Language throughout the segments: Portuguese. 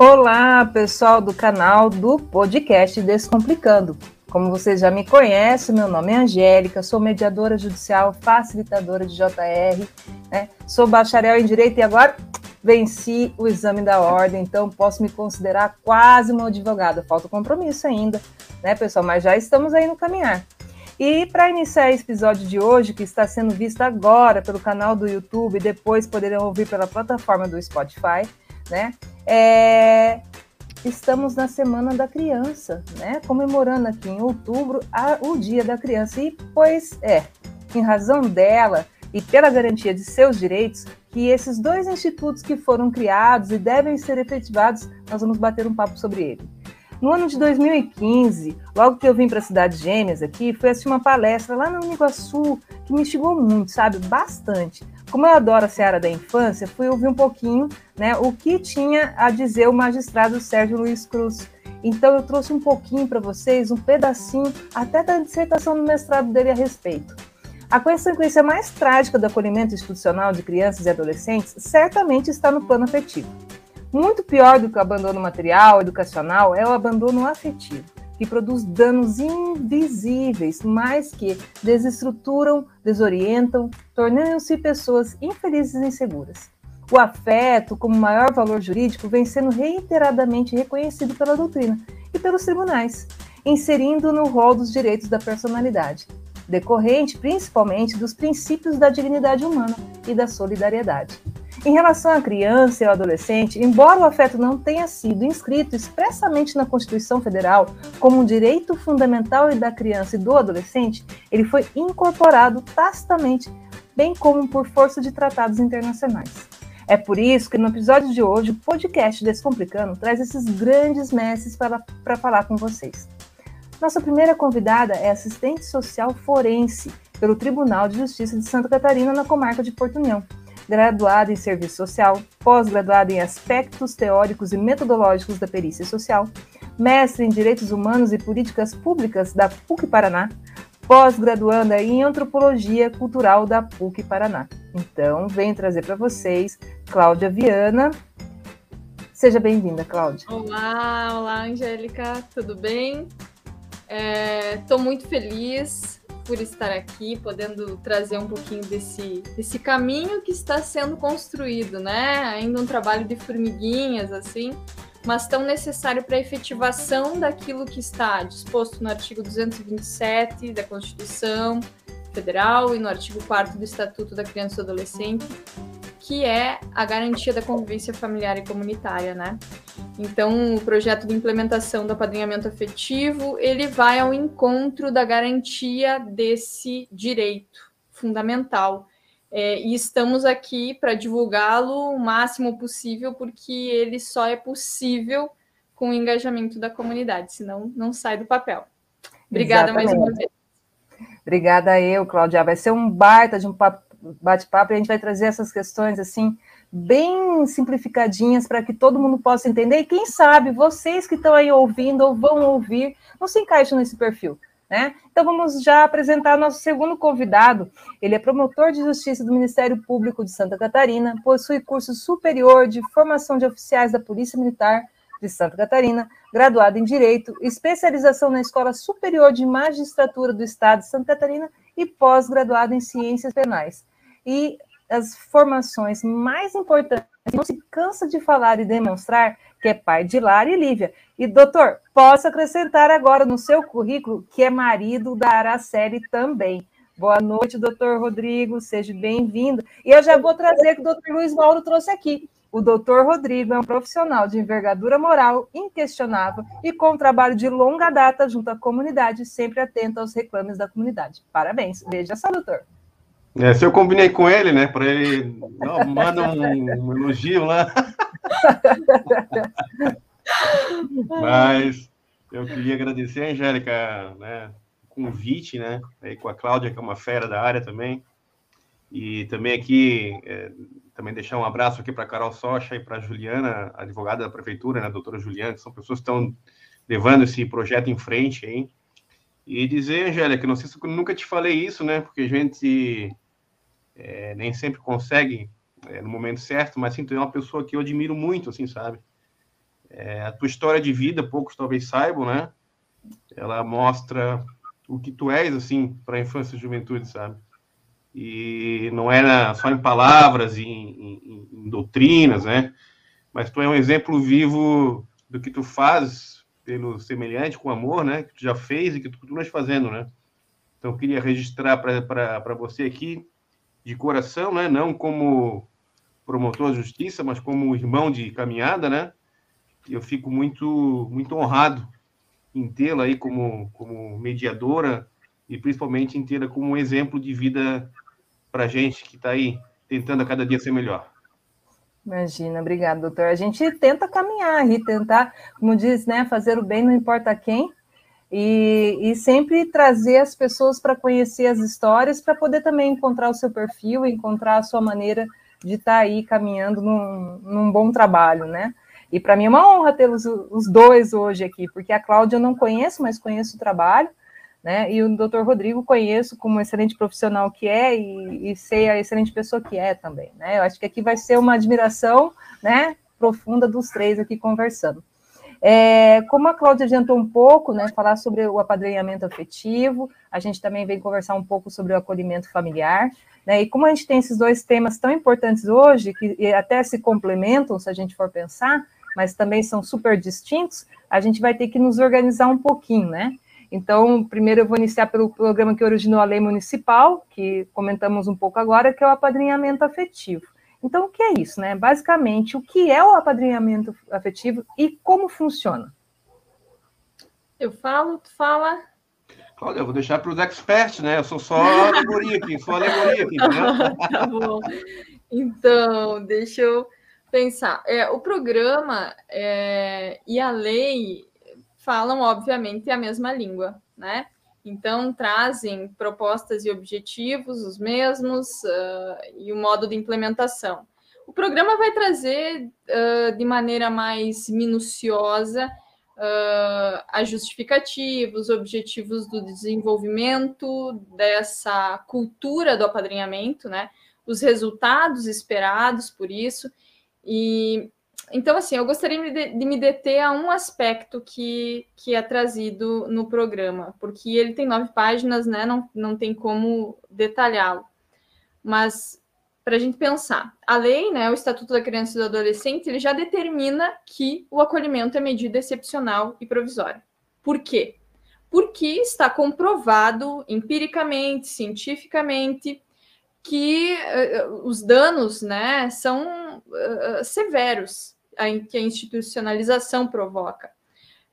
Olá, pessoal do canal do podcast Descomplicando. Como vocês já me conhecem, meu nome é Angélica, sou mediadora judicial, facilitadora de JR, né? sou bacharel em Direito e agora venci o exame da ordem, então posso me considerar quase uma advogada. Falta compromisso ainda, né, pessoal? Mas já estamos aí no caminhar. E para iniciar esse episódio de hoje, que está sendo visto agora pelo canal do YouTube e depois poderão ouvir pela plataforma do Spotify, né? É, estamos na Semana da Criança, né? Comemorando aqui em outubro a, o Dia da Criança. E, pois é, em razão dela e pela garantia de seus direitos, que esses dois institutos que foram criados e devem ser efetivados, nós vamos bater um papo sobre ele. No ano de 2015, logo que eu vim para a Cidade Gêmeas aqui, fui assistir uma palestra lá no Uniguaçu que me instigou muito, sabe? Bastante. Como eu adoro a Seara da Infância, fui ouvir um pouquinho né, o que tinha a dizer o magistrado Sérgio Luiz Cruz. Então eu trouxe um pouquinho para vocês, um pedacinho até da dissertação do mestrado dele a respeito. A consequência mais trágica do acolhimento institucional de crianças e adolescentes certamente está no plano afetivo. Muito pior do que o abandono material, educacional, é o abandono afetivo, que produz danos invisíveis, mas que desestruturam, desorientam, tornando-se pessoas infelizes e inseguras. O afeto, como maior valor jurídico, vem sendo reiteradamente reconhecido pela doutrina e pelos tribunais, inserindo no rol dos direitos da personalidade, decorrente principalmente dos princípios da dignidade humana e da solidariedade. Em relação à criança e ao adolescente, embora o afeto não tenha sido inscrito expressamente na Constituição Federal como um direito fundamental da criança e do adolescente, ele foi incorporado tacitamente, bem como por força de tratados internacionais. É por isso que no episódio de hoje o podcast Descomplicando traz esses grandes mestres para, para falar com vocês. Nossa primeira convidada é assistente social forense pelo Tribunal de Justiça de Santa Catarina, na comarca de Porto União graduada em Serviço Social, pós-graduada em Aspectos Teóricos e Metodológicos da Perícia Social, mestre em Direitos Humanos e Políticas Públicas da PUC Paraná, pós-graduanda em Antropologia Cultural da PUC Paraná. Então, venho trazer para vocês Cláudia Viana. Seja bem-vinda, Cláudia. Olá, olá, Angélica, tudo bem? Estou é, muito feliz por estar aqui, podendo trazer um pouquinho desse, desse caminho que está sendo construído, né? Ainda um trabalho de formiguinhas, assim, mas tão necessário para a efetivação daquilo que está disposto no artigo 227 da Constituição Federal e no artigo 4 do Estatuto da Criança e do Adolescente, que é a garantia da convivência familiar e comunitária, né? Então, o projeto de implementação do apadrinhamento afetivo, ele vai ao encontro da garantia desse direito fundamental. É, e estamos aqui para divulgá-lo o máximo possível, porque ele só é possível com o engajamento da comunidade, senão não sai do papel. Obrigada Exatamente. mais uma vez. Obrigada eu, Cláudia. Vai ser um baita de um bate-papo e a gente vai trazer essas questões assim bem simplificadinhas para que todo mundo possa entender. E quem sabe vocês que estão aí ouvindo ou vão ouvir não se encaixam nesse perfil. Né? Então vamos já apresentar nosso segundo convidado. Ele é promotor de justiça do Ministério Público de Santa Catarina, possui curso superior de formação de oficiais da Polícia Militar de Santa Catarina, graduado em Direito, especialização na Escola Superior de Magistratura do Estado de Santa Catarina e pós-graduado em Ciências Penais. E as formações mais importantes, não se cansa de falar e demonstrar que é pai de Lara e Lívia. E, doutor, posso acrescentar agora no seu currículo que é marido da Araceli também. Boa noite, doutor Rodrigo, seja bem-vindo. E eu já vou trazer que o doutor Luiz Mauro trouxe aqui. O doutor Rodrigo é um profissional de envergadura moral inquestionável e com um trabalho de longa data junto à comunidade, sempre atento aos reclames da comunidade. Parabéns. Veja só, doutor. É, se eu combinei com ele, né, para ele não, manda um, um elogio lá. Mas eu queria agradecer a Angélica, né, o convite, né, aí com a Cláudia, que é uma fera da área também. E também aqui, é, também deixar um abraço aqui para a Carol Socha e para a Juliana, advogada da prefeitura, né, a doutora Juliana, que são pessoas que estão levando esse projeto em frente aí. E dizer, Angélica, não sei se eu nunca te falei isso, né, porque a gente é, nem sempre consegue é, no momento certo, mas sim, tu é uma pessoa que eu admiro muito, assim, sabe? É, a tua história de vida, poucos talvez saibam, né? Ela mostra o que tu és, assim, para a infância e juventude, sabe? E não é só em palavras, em, em, em doutrinas, né? Mas tu é um exemplo vivo do que tu fazes pelo semelhante, com amor, né? Que tu já fez e que tu continuas fazendo, né? Então, eu queria registrar para você aqui, de coração, né? Não como promotor de justiça, mas como irmão de caminhada, né? Eu fico muito, muito honrado em tê-la aí como, como mediadora e principalmente em tê-la como um exemplo de vida para gente que está aí tentando a cada dia ser melhor. Imagina, obrigada, doutor. A gente tenta caminhar e tentar, como diz, né, fazer o bem não importa quem, e, e sempre trazer as pessoas para conhecer as histórias, para poder também encontrar o seu perfil, encontrar a sua maneira de estar tá aí caminhando num, num bom trabalho, né? E para mim é uma honra tê-los os dois hoje aqui, porque a Cláudia eu não conheço, mas conheço o trabalho, né? E o doutor Rodrigo conheço como excelente profissional que é e, e sei a excelente pessoa que é também, né? Eu acho que aqui vai ser uma admiração, né? Profunda dos três aqui conversando. É, como a Cláudia adiantou um pouco, né, falar sobre o apadrinhamento afetivo, a gente também vem conversar um pouco sobre o acolhimento familiar, né, e como a gente tem esses dois temas tão importantes hoje, que até se complementam, se a gente for pensar, mas também são super distintos, a gente vai ter que nos organizar um pouquinho, né? Então, primeiro eu vou iniciar pelo programa que originou a lei municipal, que comentamos um pouco agora, que é o apadrinhamento afetivo. Então, o que é isso, né? Basicamente, o que é o apadrinhamento afetivo e como funciona? Eu falo, tu fala. Cláudia, eu vou deixar para os experts, né? Eu sou só alegoria aqui, sou alegoria aqui, né? tá bom. Então, deixa eu pensar. É, o programa é, e a lei falam, obviamente, a mesma língua, né? Então, trazem propostas e objetivos os mesmos uh, e o modo de implementação. O programa vai trazer uh, de maneira mais minuciosa uh, a justificativa, os objetivos do desenvolvimento dessa cultura do apadrinhamento, né? os resultados esperados por isso. E então, assim, eu gostaria de, me deter a um aspecto que, que é trazido no programa, porque ele tem nove páginas, né? Não, não tem como detalhá-lo. Mas, para a gente pensar, a lei, né, o Estatuto da Criança e do Adolescente, ele já determina que o acolhimento é medida excepcional e provisória. Por quê? Porque está comprovado empiricamente, cientificamente, que uh, os danos né, são uh, severos que a institucionalização provoca.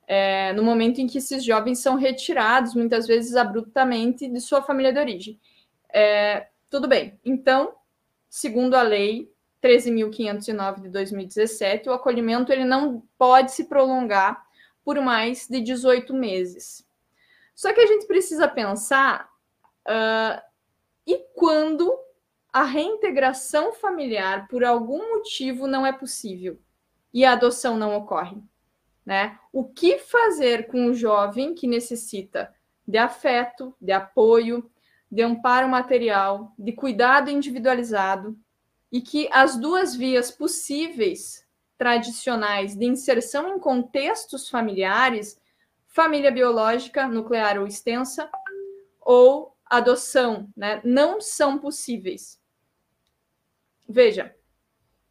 É, no momento em que esses jovens são retirados, muitas vezes abruptamente, de sua família de origem. É, tudo bem. Então, segundo a lei 13.509 de 2017, o acolhimento ele não pode se prolongar por mais de 18 meses. Só que a gente precisa pensar uh, e quando a reintegração familiar, por algum motivo, não é possível e a adoção não ocorre. Né? O que fazer com o jovem que necessita de afeto, de apoio, de amparo material, de cuidado individualizado e que as duas vias possíveis tradicionais de inserção em contextos familiares, família biológica, nuclear ou extensa, ou adoção, né, não são possíveis. Veja,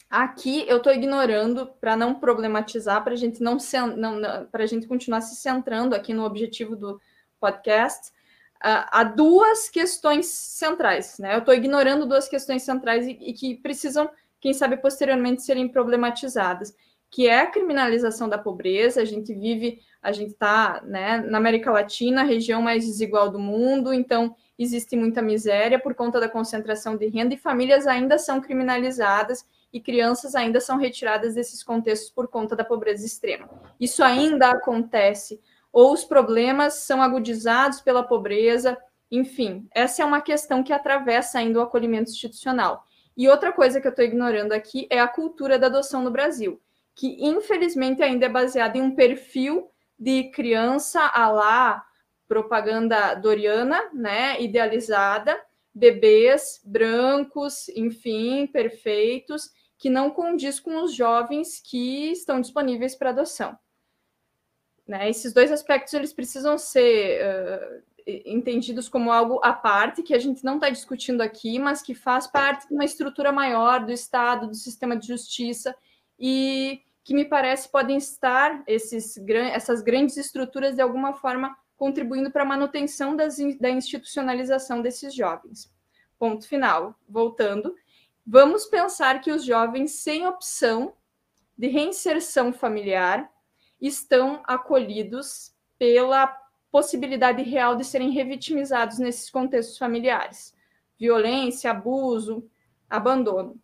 Aqui eu estou ignorando para não problematizar, para a gente não, não, para a gente continuar se centrando aqui no objetivo do podcast. Uh, há duas questões centrais, né? Eu estou ignorando duas questões centrais e, e, que precisam, quem sabe, posteriormente serem problematizadas, que é a criminalização da pobreza. A gente vive, a gente está né, na América Latina, a região mais desigual do mundo, então existe muita miséria por conta da concentração de renda e famílias ainda são criminalizadas e crianças ainda são retiradas desses contextos por conta da pobreza extrema. Isso ainda acontece, ou os problemas são agudizados pela pobreza, enfim, essa é uma questão que atravessa ainda o acolhimento institucional. E outra coisa que eu estou ignorando aqui é a cultura da adoção no Brasil, que infelizmente ainda é baseada em um perfil de criança a lá propaganda doriana, né, idealizada, bebês brancos, enfim, perfeitos, que não condiz com os jovens que estão disponíveis para adoção. Né? Esses dois aspectos eles precisam ser uh, entendidos como algo à parte, que a gente não está discutindo aqui, mas que faz parte de uma estrutura maior do Estado, do sistema de justiça, e que me parece podem estar esses, essas grandes estruturas de alguma forma contribuindo para a manutenção das, da institucionalização desses jovens. Ponto final. Voltando, vamos pensar que os jovens sem opção de reinserção familiar estão acolhidos pela possibilidade real de serem revitimizados nesses contextos familiares. Violência, abuso, abandono.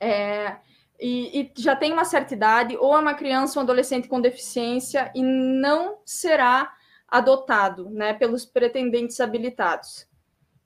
É, e, e, já tem uma certa idade, ou é uma criança ou um adolescente com deficiência, e não será adotado né, pelos pretendentes habilitados.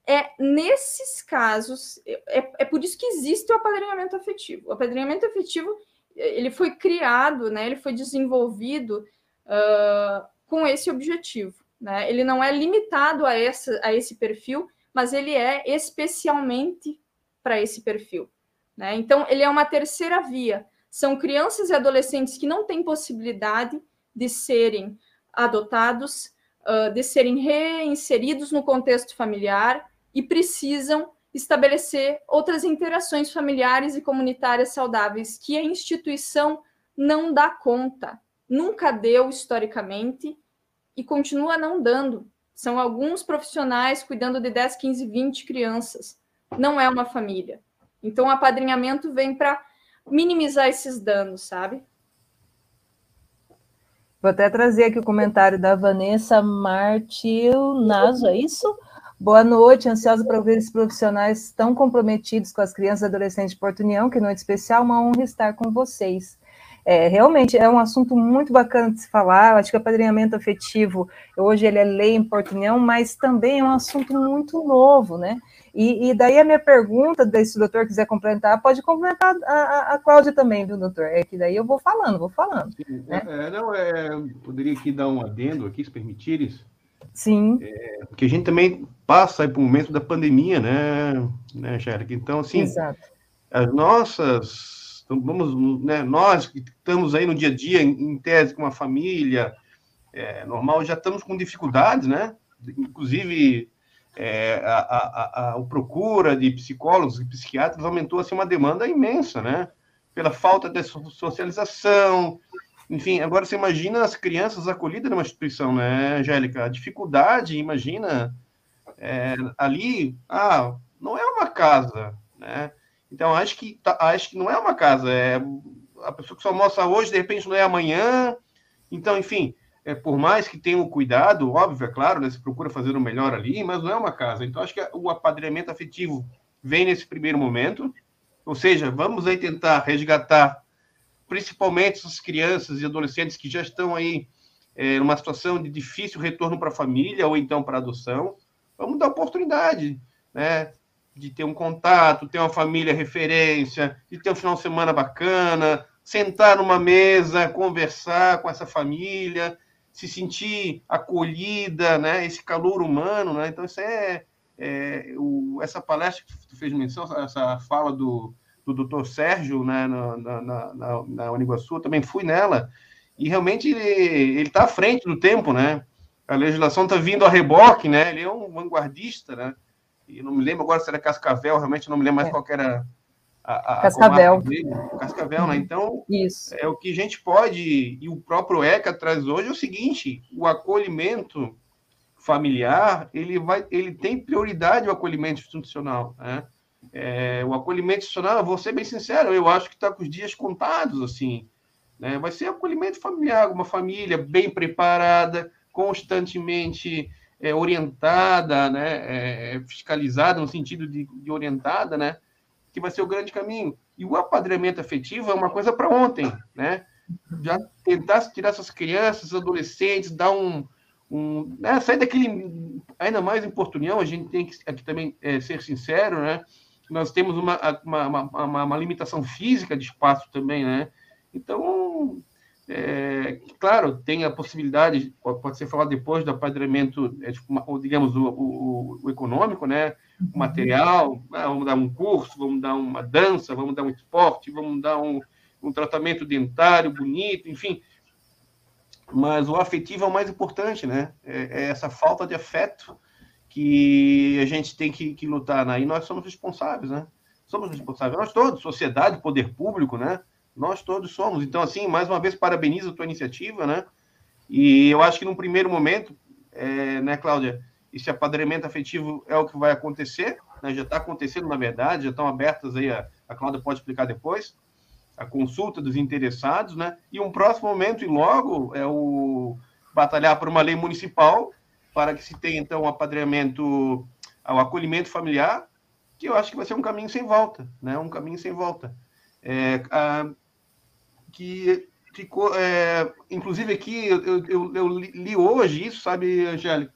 É nesses casos, é, é por isso que existe o apadrinhamento afetivo. O apadrinhamento afetivo ele foi criado, né, ele foi desenvolvido uh, com esse objetivo. Né? Ele não é limitado a, essa, a esse perfil, mas ele é especialmente para esse perfil. Né? Então, ele é uma terceira via. São crianças e adolescentes que não têm possibilidade de serem adotados, uh, de serem reinseridos no contexto familiar e precisam estabelecer outras interações familiares e comunitárias saudáveis que a instituição não dá conta, nunca deu historicamente e continua não dando. São alguns profissionais cuidando de 10, 15, 20 crianças. Não é uma família. Então, o apadrinhamento vem para minimizar esses danos, sabe? Vou até trazer aqui o comentário da Vanessa Martil Naso, é isso? Boa noite, ansiosa para ver esses profissionais tão comprometidos com as crianças e adolescentes de Porto União, que noite especial, uma honra estar com vocês. É, realmente é um assunto muito bacana de se falar. Eu acho que o apadrinhamento afetivo, hoje ele é lei em Porto União, mas também é um assunto muito novo, né? E, e, daí a minha pergunta, se o doutor quiser complementar, pode complementar a, a, a Cláudia também, viu, doutor? É que daí eu vou falando, vou falando. Sim, né? é, não, é, poderia aqui dar um adendo aqui, se permitires. Sim. É, porque a gente também passa por um momento da pandemia, né, né, Angélica? Então, assim, Exato. as nossas, vamos, né, nós que estamos aí no dia a dia, em, tese, com uma família é, normal, já estamos com dificuldades, né? Inclusive, é, a, a, a, o procura de psicólogos e psiquiatras aumentou assim, uma demanda imensa, né? Pela falta de socialização, enfim, agora você imagina as crianças acolhidas numa instituição, né, Angélica? A dificuldade, imagina, é, ali, ah, não é uma casa, né? Então, acho que, tá, acho que não é uma casa, é a pessoa que só almoça hoje, de repente não é amanhã. Então, enfim, é, por mais que tenha o cuidado, óbvio, é claro, né, se procura fazer o melhor ali, mas não é uma casa. Então, acho que o apadrinhamento afetivo vem nesse primeiro momento, ou seja, vamos aí tentar resgatar principalmente essas crianças e adolescentes que já estão aí é, numa situação de difícil retorno para a família ou então para adoção. Vamos dar oportunidade, né? De ter um contato, ter uma família referência, de ter um final de semana bacana, sentar numa mesa, conversar com essa família, se sentir acolhida, né? Esse calor humano, né? Então, isso é, é o, essa palestra que tu fez menção, essa fala do, do doutor Sérgio né, na, na, na, na Uniguaçu, também fui nela, e realmente ele está à frente do tempo, né? A legislação está vindo a reboque, né? Ele é um vanguardista, né? E não me lembro agora se era Cascavel, realmente não me lembro mais é. qual era a, a Cascavel. Cascavel, né? Então, Isso. é o que a gente pode, e o próprio ECA traz hoje é o seguinte, o acolhimento familiar, ele vai, ele tem prioridade o acolhimento institucional, né? É, o acolhimento institucional, vou ser bem sincero, eu acho que está com os dias contados, assim. Né? Vai ser acolhimento familiar, uma família bem preparada, constantemente é, orientada, né? É, fiscalizada, no sentido de, de, orientada, né? que vai ser o grande caminho. E o apadrinhamento afetivo é uma coisa para ontem, né? Já tentar tirar essas crianças, adolescentes, dar um, um né? sair daquele ainda mais em Portunhão, a gente tem que aqui também é, ser sincero, né? Nós temos uma, uma, uma, uma, limitação física de espaço também, né? Então, é, claro, tem a possibilidade, pode ser falado depois do apadrinhamento, é, tipo, digamos, o, o, o, econômico, né? O material, ah, vamos dar um curso, vamos dar uma dança, vamos dar um esporte, vamos dar um, um tratamento dentário bonito, enfim. Mas o afetivo é o mais importante, né? É, é essa falta de afeto que a gente tem que, que lutar, né? E nós somos responsáveis, né? Somos responsáveis, nós todos, sociedade, poder público, né? Nós todos somos. Então, assim, mais uma vez, parabenizo a tua iniciativa, né? E eu acho que num primeiro momento, é, né, Cláudia, esse apadrinhamento afetivo é o que vai acontecer, né? já está acontecendo, na verdade, já estão abertas aí, a, a Cláudia pode explicar depois, a consulta dos interessados, né? E um próximo momento, e logo, é o batalhar por uma lei municipal para que se tenha, então, o um apadrinhamento, o acolhimento familiar, que eu acho que vai ser um caminho sem volta, né? Um caminho sem volta. É, a, que ficou, é, inclusive aqui, eu, eu, eu, li hoje isso, sabe, Angélica?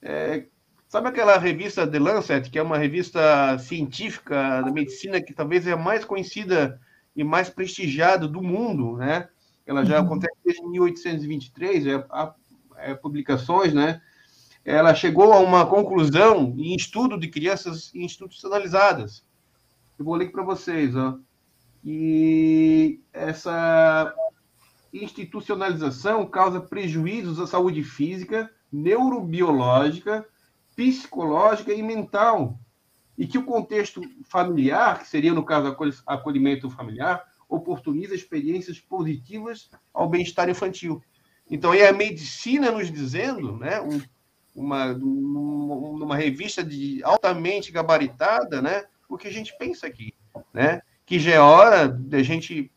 É, sabe aquela revista The Lancet, que é uma revista científica da medicina que talvez é a mais conhecida e mais prestigiada do mundo, né? Ela já uhum. acontece desde 1823, é, é, publicações, né? Ela chegou a uma conclusão em estudo de crianças institucionalizadas. Eu vou ler para vocês, ó. E essa institucionalização causa prejuízos à saúde física, neurobiológica, psicológica e mental. E que o contexto familiar, que seria, no caso, acolhimento familiar, oportuniza experiências positivas ao bem-estar infantil. Então, é a medicina nos dizendo, né, um, uma, numa revista de altamente gabaritada, né, o que a gente pensa aqui, né? Que já é hora da gente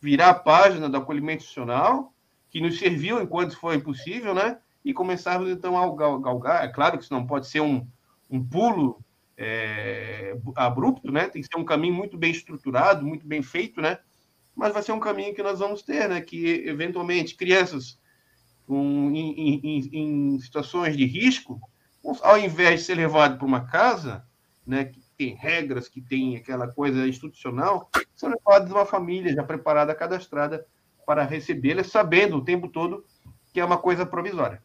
virar a página do acolhimento institucional, que nos serviu enquanto foi possível, né? E começarmos, então, a galgar. É claro que isso não pode ser um, um pulo é, abrupto, né? Tem que ser um caminho muito bem estruturado, muito bem feito, né? Mas vai ser um caminho que nós vamos ter, né? Que, eventualmente, crianças com, em, em, em situações de risco, ao invés de ser levado para uma casa, né? Que tem regras, que tem aquela coisa institucional, são levados uma família já preparada, cadastrada para recebê-la, sabendo o tempo todo que é uma coisa provisória.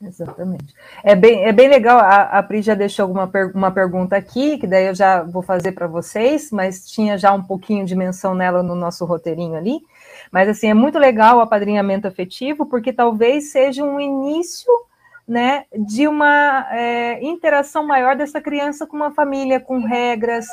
Exatamente. É bem, é bem legal, a, a Pri já deixou alguma per, uma pergunta aqui, que daí eu já vou fazer para vocês, mas tinha já um pouquinho de menção nela no nosso roteirinho ali. Mas assim, é muito legal o apadrinhamento afetivo, porque talvez seja um início né, de uma é, interação maior dessa criança com uma família, com regras,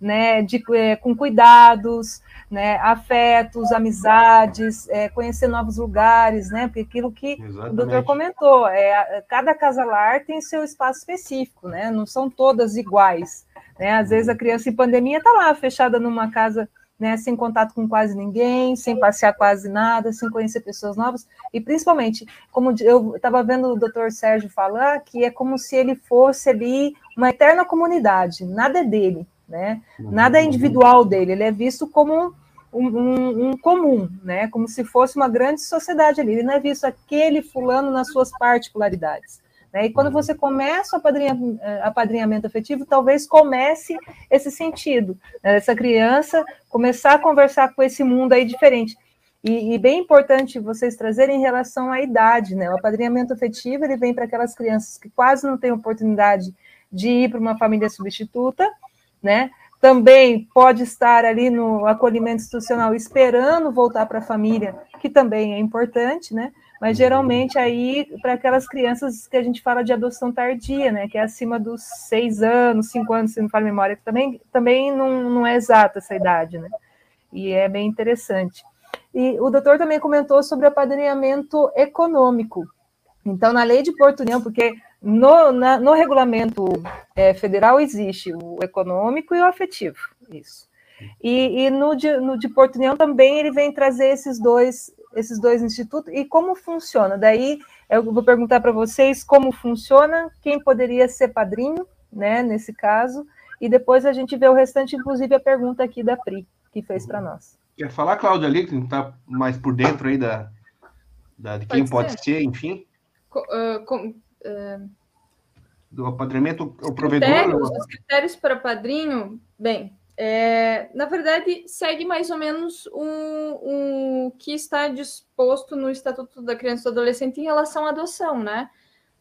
né, de, é, com cuidados, né, afetos, amizades, é, conhecer novos lugares, né, porque aquilo que Exatamente. o doutor comentou, é, cada casalar tem seu espaço específico, né, não são todas iguais, né, às vezes a criança em pandemia está lá, fechada numa casa né, sem contato com quase ninguém, sem passear quase nada, sem conhecer pessoas novas, e principalmente, como eu estava vendo o doutor Sérgio falar, que é como se ele fosse ali uma eterna comunidade, nada é dele, né? Nada é individual dele, ele é visto como um, um, um, comum, né? Como se fosse uma grande sociedade ali, ele não é visto aquele fulano nas suas particularidades. Né? E quando uhum. você começa o apadrinhamento, eh, apadrinhamento afetivo, talvez comece esse sentido, né? essa criança começar a conversar com esse mundo aí diferente. E, e, bem importante vocês trazerem em relação à idade, né? O apadrinhamento afetivo ele vem para aquelas crianças que quase não têm oportunidade de ir para uma família substituta, né? Também pode estar ali no acolhimento institucional esperando voltar para a família, que também é importante, né? Mas geralmente aí para aquelas crianças que a gente fala de adoção tardia, né, que é acima dos seis anos, cinco anos, se não fala memória, que também, também não, não é exata essa idade, né, e é bem interessante. E o doutor também comentou sobre o apadrinhamento econômico. Então, na lei de Porto União, porque no, na, no regulamento é, federal existe o econômico e o afetivo, isso. E, e no, de, no de Porto União também ele vem trazer esses dois esses dois institutos e como funciona. Daí eu vou perguntar para vocês como funciona, quem poderia ser padrinho, né, nesse caso, e depois a gente vê o restante, inclusive a pergunta aqui da Pri, que fez para nós. Quer falar, Cláudia, ali, que não está mais por dentro aí da, da de quem pode, pode ser. enfim? Co, uh, com, uh... Do apadrinhamento, o provedor... Critérios, os critérios para padrinho, bem, é, na verdade, segue mais ou menos o um, um, que está disposto no Estatuto da Criança e do Adolescente em relação à adoção, né?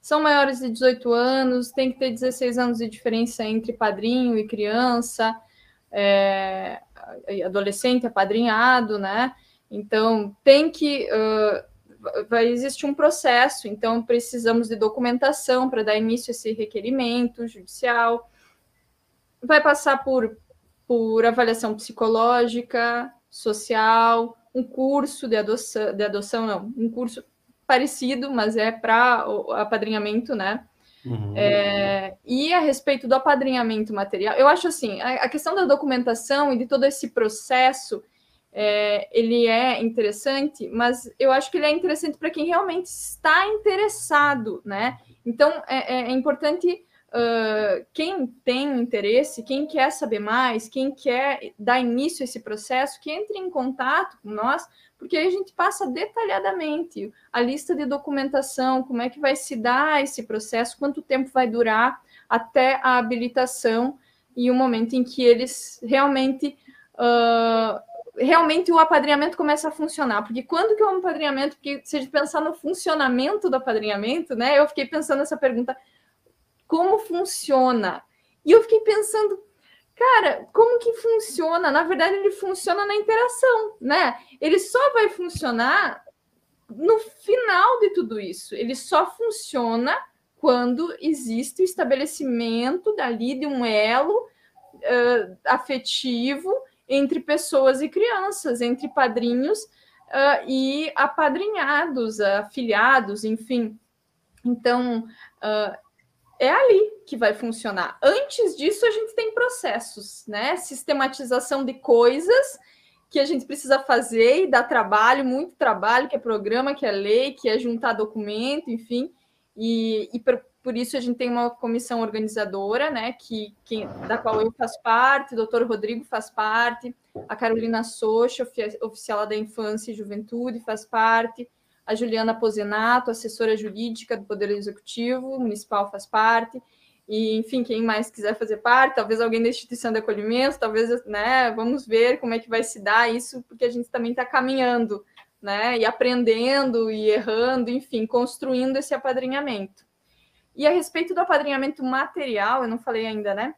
São maiores de 18 anos, tem que ter 16 anos de diferença entre padrinho e criança, é, adolescente apadrinhado, né? Então, tem que. Uh, vai existir um processo, então precisamos de documentação para dar início a esse requerimento judicial. Vai passar por por avaliação psicológica, social, um curso de adoção, de adoção não, um curso parecido, mas é para apadrinhamento, né? Uhum. É, e a respeito do apadrinhamento material, eu acho assim, a, a questão da documentação e de todo esse processo, é, ele é interessante, mas eu acho que ele é interessante para quem realmente está interessado, né? Então, é, é, é importante Uh, quem tem interesse, quem quer saber mais, quem quer dar início a esse processo, que entre em contato com nós, porque aí a gente passa detalhadamente a lista de documentação, como é que vai se dar esse processo, quanto tempo vai durar até a habilitação e o momento em que eles realmente uh, realmente o apadrinhamento começa a funcionar. Porque quando que é um apadrinhamento? Porque se a gente pensar no funcionamento do apadrinhamento, né? Eu fiquei pensando nessa pergunta como funciona. E eu fiquei pensando, cara, como que funciona? Na verdade, ele funciona na interação, né? Ele só vai funcionar no final de tudo isso. Ele só funciona quando existe o estabelecimento dali de um elo uh, afetivo entre pessoas e crianças, entre padrinhos uh, e apadrinhados, afiliados, enfim. Então, uh, é ali que vai funcionar. Antes disso, a gente tem processos, né? Sistematização de coisas que a gente precisa fazer e dá trabalho, muito trabalho, que é programa, que é lei, que é juntar documento, enfim. E, e por, por, isso a gente tem uma comissão organizadora, né? Que, que, da qual eu faço parte, o doutor Rodrigo faz parte, a Carolina Socha, oficial da Infância e Juventude, faz parte, a Juliana Posenato, assessora jurídica do Poder Executivo Municipal, faz parte. E, enfim, quem mais quiser fazer parte, talvez alguém da instituição de acolhimento, talvez, né, vamos ver como é que vai se dar isso, porque a gente também está caminhando, né, e aprendendo e errando, enfim, construindo esse apadrinhamento. E a respeito do apadrinhamento material, eu não falei ainda, né?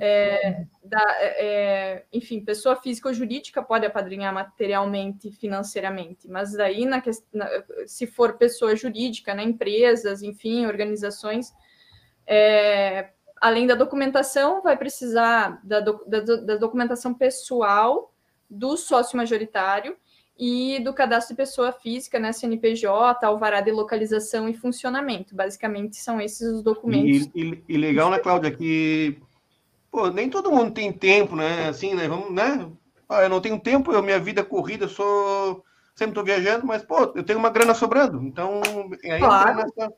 É, da, é, é, enfim, pessoa física ou jurídica pode apadrinhar materialmente, financeiramente, mas daí, na, na, se for pessoa jurídica, né, empresas, enfim, organizações, é, além da documentação, vai precisar da, do, da, da documentação pessoal do sócio majoritário e do cadastro de pessoa física, né, CNPJ, alvará de localização e funcionamento. Basicamente, são esses os documentos. E, e, e legal, né, Cláudia, que pô, nem todo mundo tem tempo, né? Assim, né? Vamos, né? Ah, eu não tenho tempo, eu, minha vida é corrida, sou sempre estou viajando, mas pô, eu tenho uma grana sobrando, então aí claro. nessa,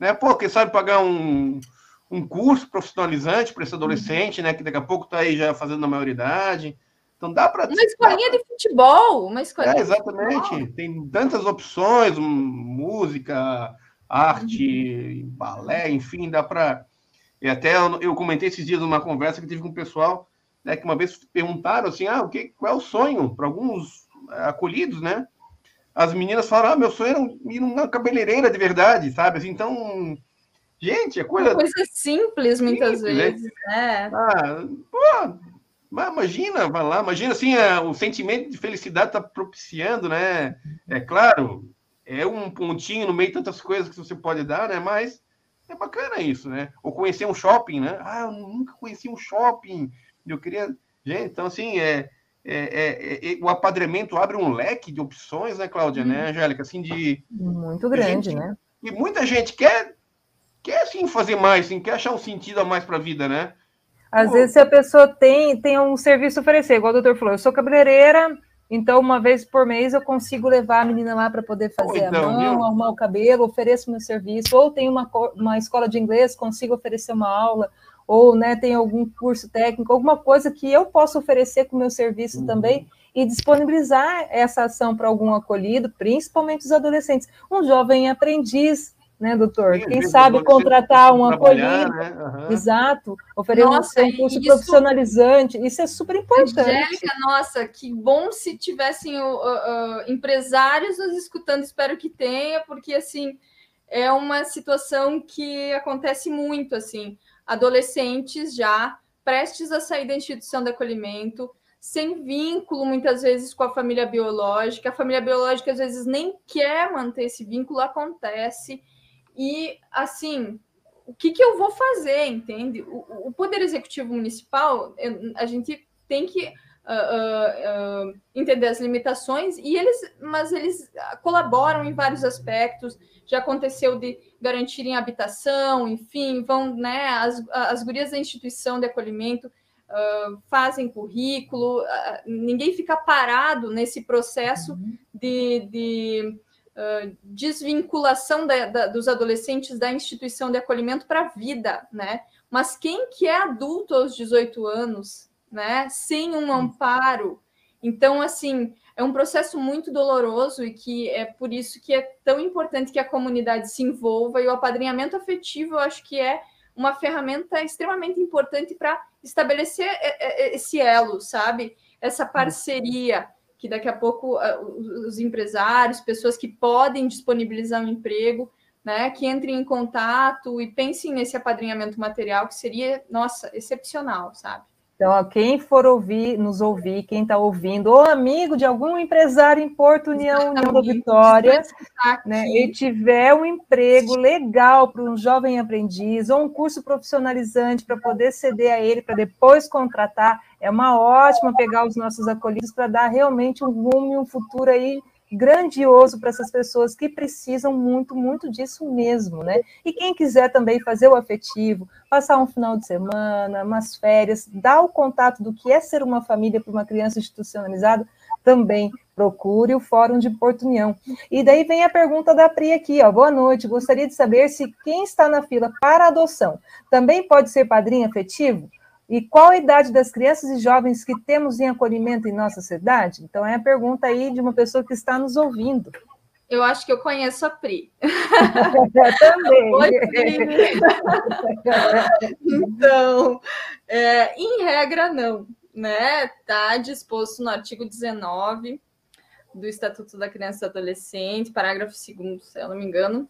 né? Pô, quem sabe pagar um, um curso profissionalizante para esse adolescente, né? Que daqui a pouco está aí já fazendo a maioridade. Então dá para uma escolinha de futebol, uma escolinha. É, exatamente. Tem tantas opções, música, arte, uhum. balé, enfim, dá para e até eu, eu, comentei esses dias numa conversa que tive com o pessoal, né, que uma vez perguntaram assim, ah, o que, qual é o sonho para alguns é, acolhidos, né? As meninas falaram, ah, meu sonho era ir numa cabeleireira de verdade, sabe? Assim, então, gente, é coisa... Uma coisa simples, muitas simples, né? vezes, né? Ah, pô, mas imagina, vai lá, imagina assim, é, o sentimento de felicidade está propiciando, né? É claro, é um pontinho no meio de tantas coisas que você pode dar, né? Mas é bacana isso, né? Ou conhecer um shopping, né? Ah, eu nunca conheci um shopping. Eu queria. Gente, então, assim, é, é, é, é o apadramento abre um leque de opções, né, Cláudia, hum. né, uhum. Angélica? Assim, de. Muito grande, gente, né? E muita gente quer, quer assim, fazer mais, assim, quer achar um sentido a mais para a vida, né? Às Pô. vezes, se a pessoa tem, tem um serviço a oferecer, igual o doutor falou, eu sou cabeleireira, então, uma vez por mês, eu consigo levar a menina lá para poder fazer então, a mão, viu? arrumar o cabelo, ofereço meu serviço, ou tem uma, uma escola de inglês, consigo oferecer uma aula, ou né, tem algum curso técnico, alguma coisa que eu possa oferecer com o meu serviço uhum. também e disponibilizar essa ação para algum acolhido, principalmente os adolescentes. Um jovem aprendiz, né, doutor? Sim, Quem sabe contratar um acolhido, né? uhum. exato, oferecer um curso isso, profissionalizante, isso é super importante. Angélica, nossa, que bom se tivessem uh, uh, empresários nos escutando, espero que tenha, porque assim é uma situação que acontece muito, assim, adolescentes já prestes a sair da instituição de acolhimento, sem vínculo, muitas vezes, com a família biológica. A família biológica, às vezes, nem quer manter esse vínculo, acontece. E, assim, o que, que eu vou fazer, entende? O, o Poder Executivo Municipal, a gente tem que uh, uh, entender as limitações, e eles, mas eles colaboram em vários aspectos. Já aconteceu de garantirem habitação, enfim, vão, né? As, as gurias da instituição de acolhimento uh, fazem currículo, uh, ninguém fica parado nesse processo uhum. de, de uh, desvinculação da, da, dos adolescentes da instituição de acolhimento para a vida, né? Mas quem que é adulto aos 18 anos, né? Sem um amparo. Então, assim, é um processo muito doloroso e que é por isso que é tão importante que a comunidade se envolva e o apadrinhamento afetivo, eu acho que é uma ferramenta extremamente importante para estabelecer esse elo, sabe? Essa parceria que daqui a pouco os empresários, pessoas que podem disponibilizar um emprego, né, que entrem em contato e pensem nesse apadrinhamento material que seria, nossa, excepcional, sabe? Então, ó, quem for ouvir, nos ouvir, quem está ouvindo, ou amigo de algum empresário em Porto União, União da Vitória, né, e tiver um emprego legal para um jovem aprendiz, ou um curso profissionalizante para poder ceder a ele, para depois contratar, é uma ótima pegar os nossos acolhidos para dar realmente um rumo e um futuro aí grandioso para essas pessoas que precisam muito, muito disso mesmo, né? E quem quiser também fazer o afetivo, passar um final de semana, umas férias, dar o contato do que é ser uma família para uma criança institucionalizada, também procure o Fórum de Porto União. E daí vem a pergunta da Pri aqui, ó. Boa noite. Gostaria de saber se quem está na fila para adoção também pode ser padrinho afetivo? E qual a idade das crianças e jovens que temos em acolhimento em nossa cidade? Então, é a pergunta aí de uma pessoa que está nos ouvindo. Eu acho que eu conheço a Pri. eu também. Oi, Pri. então, é, em regra, não. Né? Está disposto no artigo 19 do Estatuto da Criança e do Adolescente, parágrafo 2 se eu não me engano,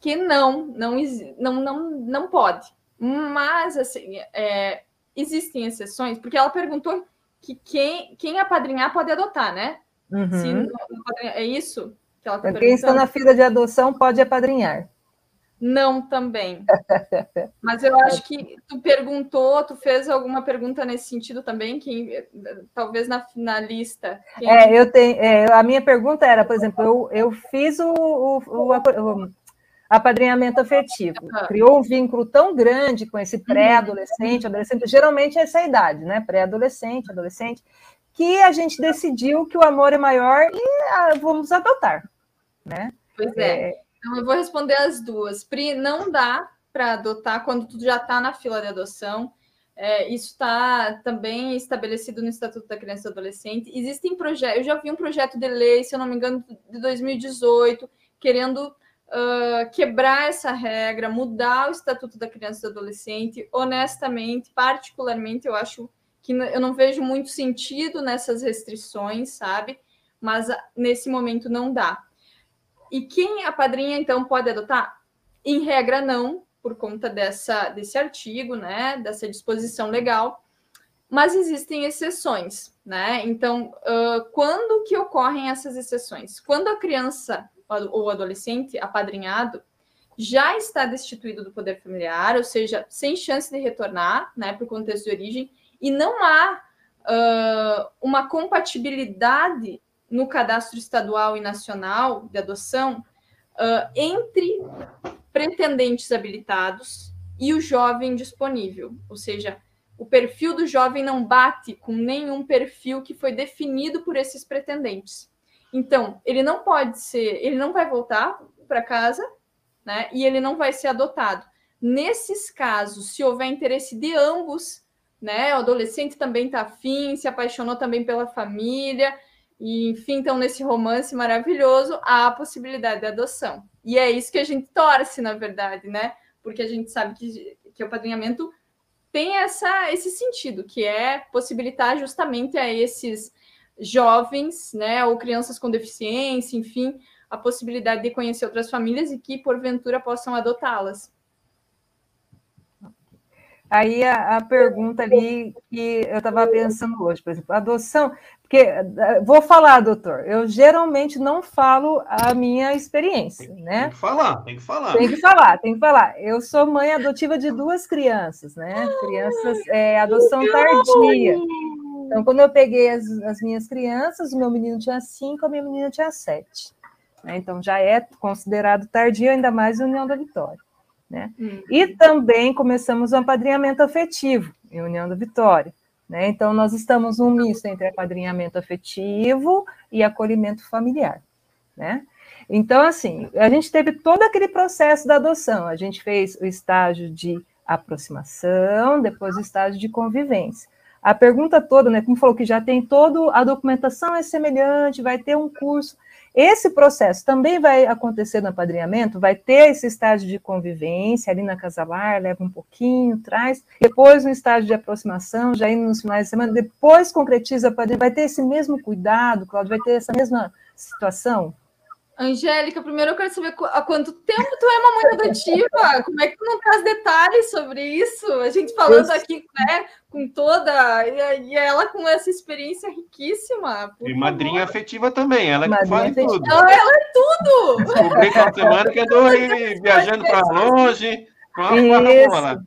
que não, não, não, não, não pode. Mas, assim, é, existem exceções, porque ela perguntou que quem, quem apadrinhar pode adotar, né? Uhum. Se não, é isso que ela está Quem está na fila de adoção pode apadrinhar. Não, também. Mas eu acho que tu perguntou, tu fez alguma pergunta nesse sentido também, que talvez na finalista. Quem... É, eu tenho. É, a minha pergunta era, por exemplo, eu, eu fiz o, o, o apadrinhamento afetivo. Criou um vínculo tão grande com esse pré-adolescente, adolescente, geralmente é essa idade, né? Pré-adolescente, adolescente, que a gente decidiu que o amor é maior e ah, vamos adotar, né? Pois é. é. Então eu vou responder as duas. Pri, não dá para adotar quando tu já está na fila de adoção. É, isso está também estabelecido no Estatuto da Criança e Adolescente. Existem projetos, eu já vi um projeto de lei, se eu não me engano, de 2018, querendo uh, quebrar essa regra, mudar o Estatuto da Criança e do Adolescente. Honestamente, particularmente, eu acho que eu não vejo muito sentido nessas restrições, sabe? Mas uh, nesse momento não dá. E quem a padrinha, então, pode adotar? Em regra, não, por conta dessa, desse artigo, né? Dessa disposição legal. Mas existem exceções, né? Então, uh, quando que ocorrem essas exceções? Quando a criança ou adolescente apadrinhado já está destituído do poder familiar, ou seja, sem chance de retornar né, para o contexto de origem, e não há uh, uma compatibilidade no cadastro estadual e nacional de adoção uh, entre pretendentes habilitados e o jovem disponível, ou seja, o perfil do jovem não bate com nenhum perfil que foi definido por esses pretendentes. Então, ele não pode ser, ele não vai voltar para casa, né? E ele não vai ser adotado. Nesses casos, se houver interesse de ambos, né? O adolescente também está afim, se apaixonou também pela família, e enfim, então nesse romance maravilhoso há a possibilidade de adoção. E é isso que a gente torce, na verdade, né? Porque a gente sabe que, que o padrinhamento tem essa, esse sentido, que é possibilitar justamente a esses jovens, né, ou crianças com deficiência, enfim, a possibilidade de conhecer outras famílias e que, porventura, possam adotá-las. Aí a, a, pergunta ali que eu estava pensando hoje, por exemplo, adoção, porque eh, vou falar, doutor, eu geralmente não falo a minha experiência, tem, né? Tem que falar, tem que falar. Tem que falar, tem que falar. Eu sou mãe adotiva de duas crianças, né? Crianças, é, adoção tardia. Então, quando eu peguei as, as, minhas crianças, o meu menino tinha cinco, a minha menina tinha sete. Né? Então, já é considerado tardio, ainda mais União da Vitória. Né? Hum. E também começamos o apadrinhamento afetivo em União da Vitória. Né? Então, nós estamos num misto entre apadrinhamento afetivo e acolhimento familiar. Né? Então, assim, a gente teve todo aquele processo da adoção. A gente fez o estágio de aproximação, depois o estágio de convivência. A pergunta toda, né, como falou que já tem toda a documentação é semelhante, vai ter um curso. Esse processo também vai acontecer no apadrinhamento, vai ter esse estágio de convivência ali na casalar, leva um pouquinho, traz, depois um estágio de aproximação, já indo nos finais de semana, depois concretiza vai ter esse mesmo cuidado, Cláudio, vai ter essa mesma situação? Angélica, primeiro eu quero saber há quanto tempo tu é uma mãe adotiva? Como é que tu não traz detalhes sobre isso? A gente falando aqui né, com toda. E ela com essa experiência riquíssima. E madrinha afetiva também, ela que faz tudo. Ela, ela é tudo! Descobri essa semana que andou aí viajando para longe. Isso.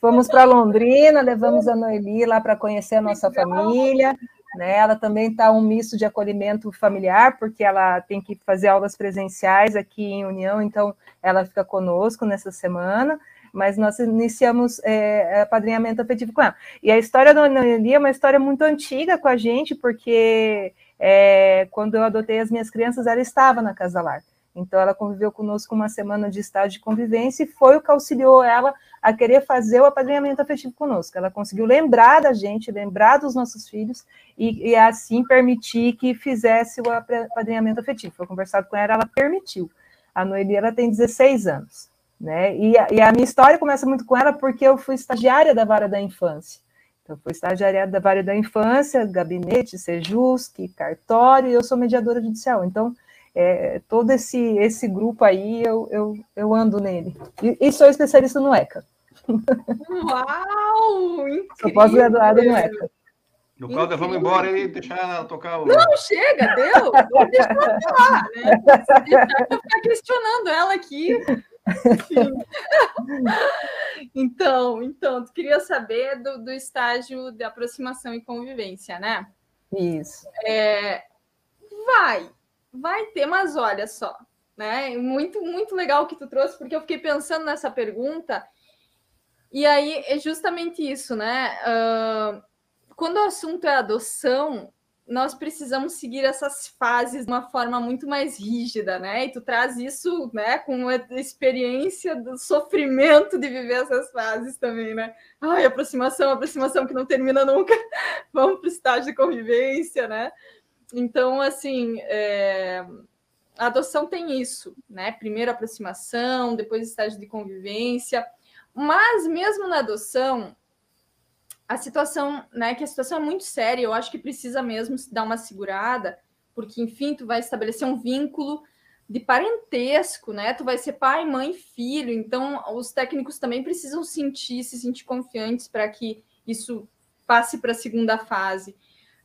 Fomos para Londrina, levamos a Noeli lá para conhecer a nossa família. Né? Ela também está um misto de acolhimento familiar, porque ela tem que fazer aulas presenciais aqui em União, então ela fica conosco nessa semana, mas nós iniciamos é, padrinhamento afetivo com ela. E a história da Noeli é uma história muito antiga com a gente, porque é, quando eu adotei as minhas crianças, ela estava na Casa Lar. Então, ela conviveu conosco uma semana de estágio de convivência e foi o que auxiliou ela a querer fazer o apadrinhamento afetivo conosco. Ela conseguiu lembrar da gente, lembrar dos nossos filhos e, e assim permitir que fizesse o apadrinhamento afetivo. Foi conversado com ela, ela permitiu. A Noeli, ela tem 16 anos. Né? E, a, e a minha história começa muito com ela porque eu fui estagiária da vara da infância. Então, fui estagiária da vara da infância, gabinete, Sejusc, cartório, e eu sou mediadora judicial. Então, é, todo esse, esse grupo aí, eu, eu, eu ando nele. E, e sou especialista no ECA. Uau! Incrível. Sou pós-graduada no ECA. No Cláudia, vamos embora e deixar ela tocar o. Não, chega, deu. Deixa ela falar, né? Eu ficar questionando ela aqui. então, então, tu queria saber do, do estágio de aproximação e convivência, né? Isso. É, vai, Vai ter, mas olha só, né? Muito, muito legal que tu trouxe, porque eu fiquei pensando nessa pergunta. E aí é justamente isso, né? Uh, quando o assunto é adoção, nós precisamos seguir essas fases de uma forma muito mais rígida, né? E tu traz isso, né, com a experiência do sofrimento de viver essas fases também, né? Ai, aproximação, aproximação que não termina nunca. Vamos para o estágio de convivência, né? Então, assim, é... a adoção tem isso, né? Primeiro aproximação, depois estágio de convivência. Mas mesmo na adoção, a situação, né? Que a situação é muito séria, eu acho que precisa mesmo dar uma segurada, porque, enfim, tu vai estabelecer um vínculo de parentesco, né? Tu vai ser pai, mãe, filho. Então, os técnicos também precisam sentir, se sentir confiantes para que isso passe para a segunda fase.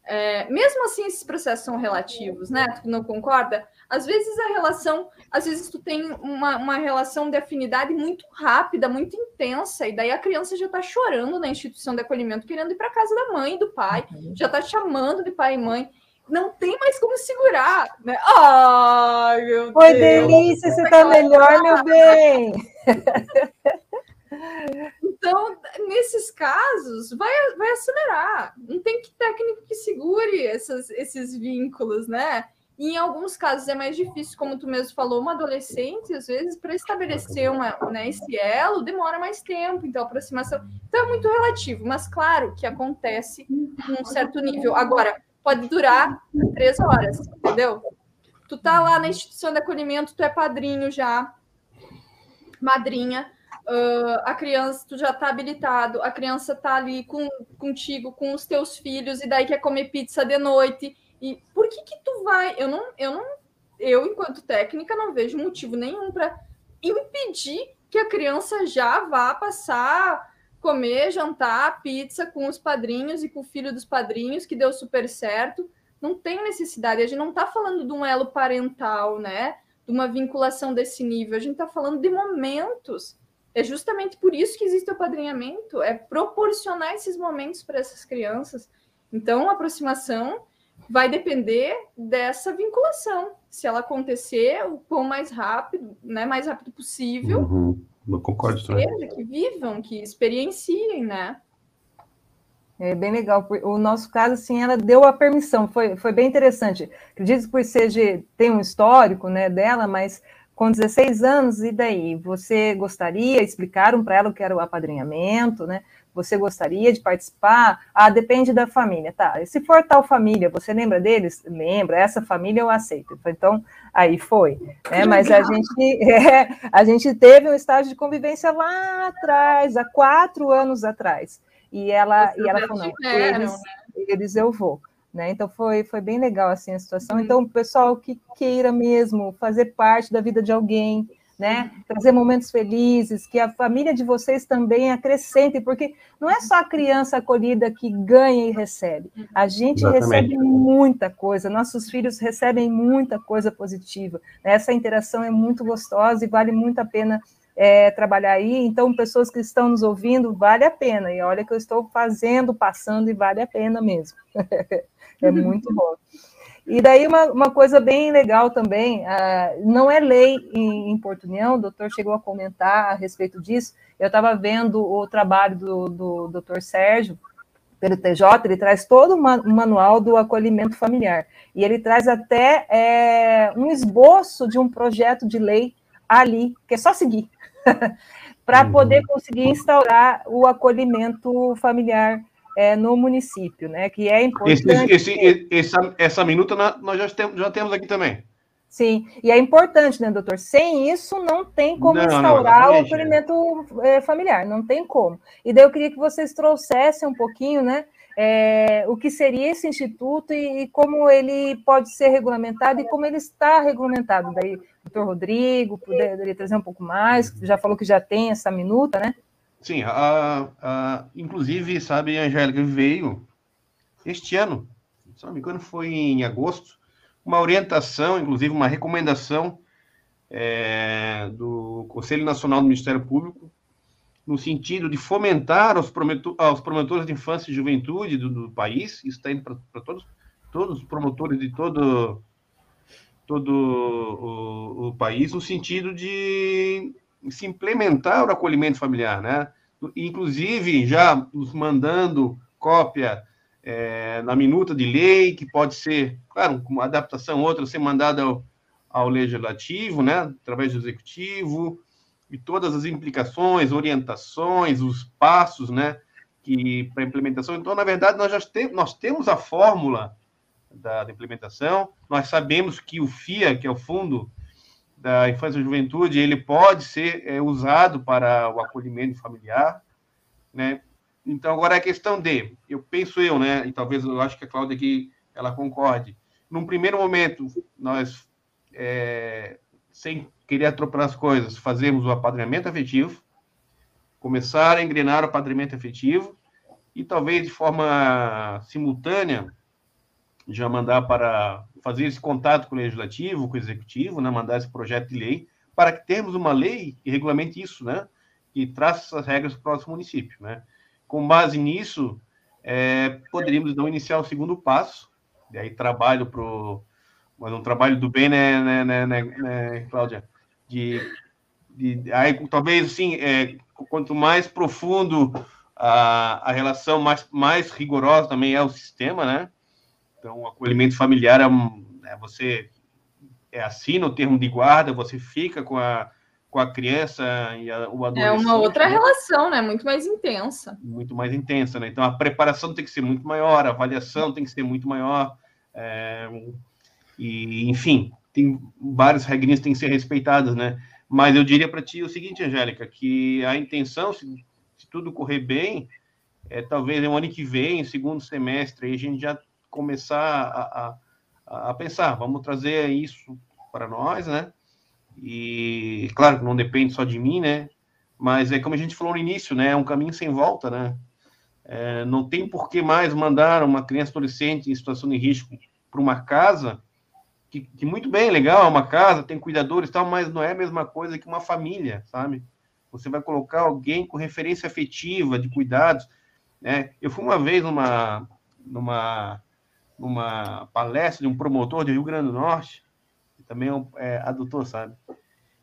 É, mesmo assim, esses processos são relativos, né? Tu não concorda? Às vezes a relação, às vezes tu tem uma, uma relação de afinidade muito rápida, muito intensa, e daí a criança já tá chorando na instituição de acolhimento, querendo ir para casa da mãe, do pai, uhum. já tá chamando de pai e mãe. Não tem mais como segurar, né? Ai, meu Oi, Deus! Oi, delícia, você tá melhor, meu bem! Então, nesses casos, vai, vai acelerar. Não tem que técnico que segure essas, esses vínculos, né? E em alguns casos é mais difícil, como tu mesmo falou, uma adolescente, às vezes, para estabelecer uma, né, esse elo, demora mais tempo, então aproximação. Então é muito relativo, mas claro que acontece num certo nível. Agora, pode durar três horas, entendeu? Tu tá lá na instituição de acolhimento, tu é padrinho já, madrinha, uh, a criança, tu já tá habilitado, a criança tá ali com, contigo, com os teus filhos, e daí quer comer pizza de noite. E por que que tu vai? Eu não, eu não, eu, enquanto técnica, não vejo motivo nenhum para impedir que a criança já vá passar comer, jantar, pizza com os padrinhos e com o filho dos padrinhos, que deu super certo. Não tem necessidade. A gente não está falando de um elo parental, né? De uma vinculação desse nível. A gente está falando de momentos. É justamente por isso que existe o padrinhamento, é proporcionar esses momentos para essas crianças. Então, a aproximação vai depender dessa vinculação. Se ela acontecer o quão mais rápido, né, mais rápido possível, uhum. Eu concordo também. Que vivam, que experienciem, né? É bem legal. O nosso caso, assim, ela deu a permissão, foi, foi bem interessante. Acredito que o ICG tem um histórico né, dela, mas com 16 anos, e daí? Você gostaria, explicaram para ela o que era o apadrinhamento, né? Você gostaria de participar? Ah, depende da família, tá? Se for tal família, você lembra deles? Lembra, essa família eu aceito. Então, aí foi. Né? Mas a gente, é, a gente teve um estágio de convivência lá atrás, há quatro anos atrás. E ela, e ela falou, não, eles, né? eles eu vou. Né? Então foi, foi bem legal assim a situação. Uhum. Então, pessoal que queira mesmo fazer parte da vida de alguém, né? Trazer momentos felizes, que a família de vocês também acrescente, porque não é só a criança acolhida que ganha e recebe. A gente Exatamente. recebe muita coisa, nossos filhos recebem muita coisa positiva. Essa interação é muito gostosa e vale muito a pena é, trabalhar aí. Então, pessoas que estão nos ouvindo, vale a pena. E olha que eu estou fazendo, passando, e vale a pena mesmo. é muito bom. E daí uma, uma coisa bem legal também, uh, não é lei em, em Porto União, o doutor chegou a comentar a respeito disso, eu estava vendo o trabalho do, do doutor Sérgio, pelo TJ, ele traz todo o manual do acolhimento familiar, e ele traz até é, um esboço de um projeto de lei ali, que é só seguir, para uhum. poder conseguir instaurar o acolhimento familiar é, no município, né? Que é importante. Esse, esse, essa, essa minuta nós já temos, já temos aqui também. Sim, e é importante, né, doutor? Sem isso não tem como não, instaurar não, o acolhimento é, familiar, não tem como. E daí eu queria que vocês trouxessem um pouquinho, né, é, o que seria esse instituto e, e, como ele pode ser regulamentado e como ele está regulamentado. Daí, doutor Rodrigo, poderia trazer um pouco mais, já falou que já tem essa minuta, né? Sim, a, a, inclusive, sabe, a Angélica veio este ano, me engano, foi em agosto, uma orientação, inclusive uma recomendação é, do Conselho Nacional do Ministério Público, no sentido de fomentar os, os promotores de infância e juventude do, do país, isso está indo para todos, todos os promotores de todo, todo o, o país, no sentido de se implementar o acolhimento familiar, né? Inclusive, já nos mandando cópia é, na minuta de lei, que pode ser, claro, uma adaptação outra, ser mandada ao, ao legislativo, né? Através do executivo, e todas as implicações, orientações, os passos, né? Que para implementação. Então, na verdade, nós já tem, nós temos a fórmula da, da implementação, nós sabemos que o FIA, que é o Fundo da infância e juventude, ele pode ser é, usado para o acolhimento familiar, né? Então, agora é a questão de, eu penso eu, né, e talvez eu acho que a Cláudia aqui, ela concorde, num primeiro momento, nós, é, sem querer atropelar as coisas, fazemos o apadrinhamento afetivo, começar a engrenar o apadrinhamento afetivo, e talvez de forma simultânea, já mandar para fazer esse contato com o legislativo, com o executivo, né, mandar esse projeto de lei, para que tenhamos uma lei que regulamente isso, né, que traça essas regras para o próximo município. Né. Com base nisso, é, poderíamos então iniciar o segundo passo, e aí trabalho para mas um trabalho do bem, né, né, né, né, né Cláudia? De, de, aí, talvez, assim, é, quanto mais profundo a, a relação, mais, mais rigorosa também é o sistema, né? Então, o acolhimento familiar é, é você é, assina o termo de guarda, você fica com a, com a criança e a, o adolescente. É uma outra né? relação, né? Muito mais intensa. Muito mais intensa, né? Então, a preparação tem que ser muito maior, a avaliação tem que ser muito maior. É, e, enfim, tem várias regrinhas que têm que ser respeitadas, né? Mas eu diria para ti o seguinte, Angélica, que a intenção, se, se tudo correr bem, é talvez no ano que vem, segundo semestre, aí a gente já começar a, a, a pensar, vamos trazer isso para nós, né? E claro que não depende só de mim, né? Mas é como a gente falou no início, né? É um caminho sem volta, né? É, não tem por que mais mandar uma criança adolescente em situação de risco para uma casa, que, que, muito bem, legal, é uma casa, tem cuidadores e tal, mas não é a mesma coisa que uma família, sabe? Você vai colocar alguém com referência afetiva, de cuidados, né? Eu fui uma vez numa, numa, numa palestra de um promotor de Rio Grande do Norte, que também é, é adotor, sabe?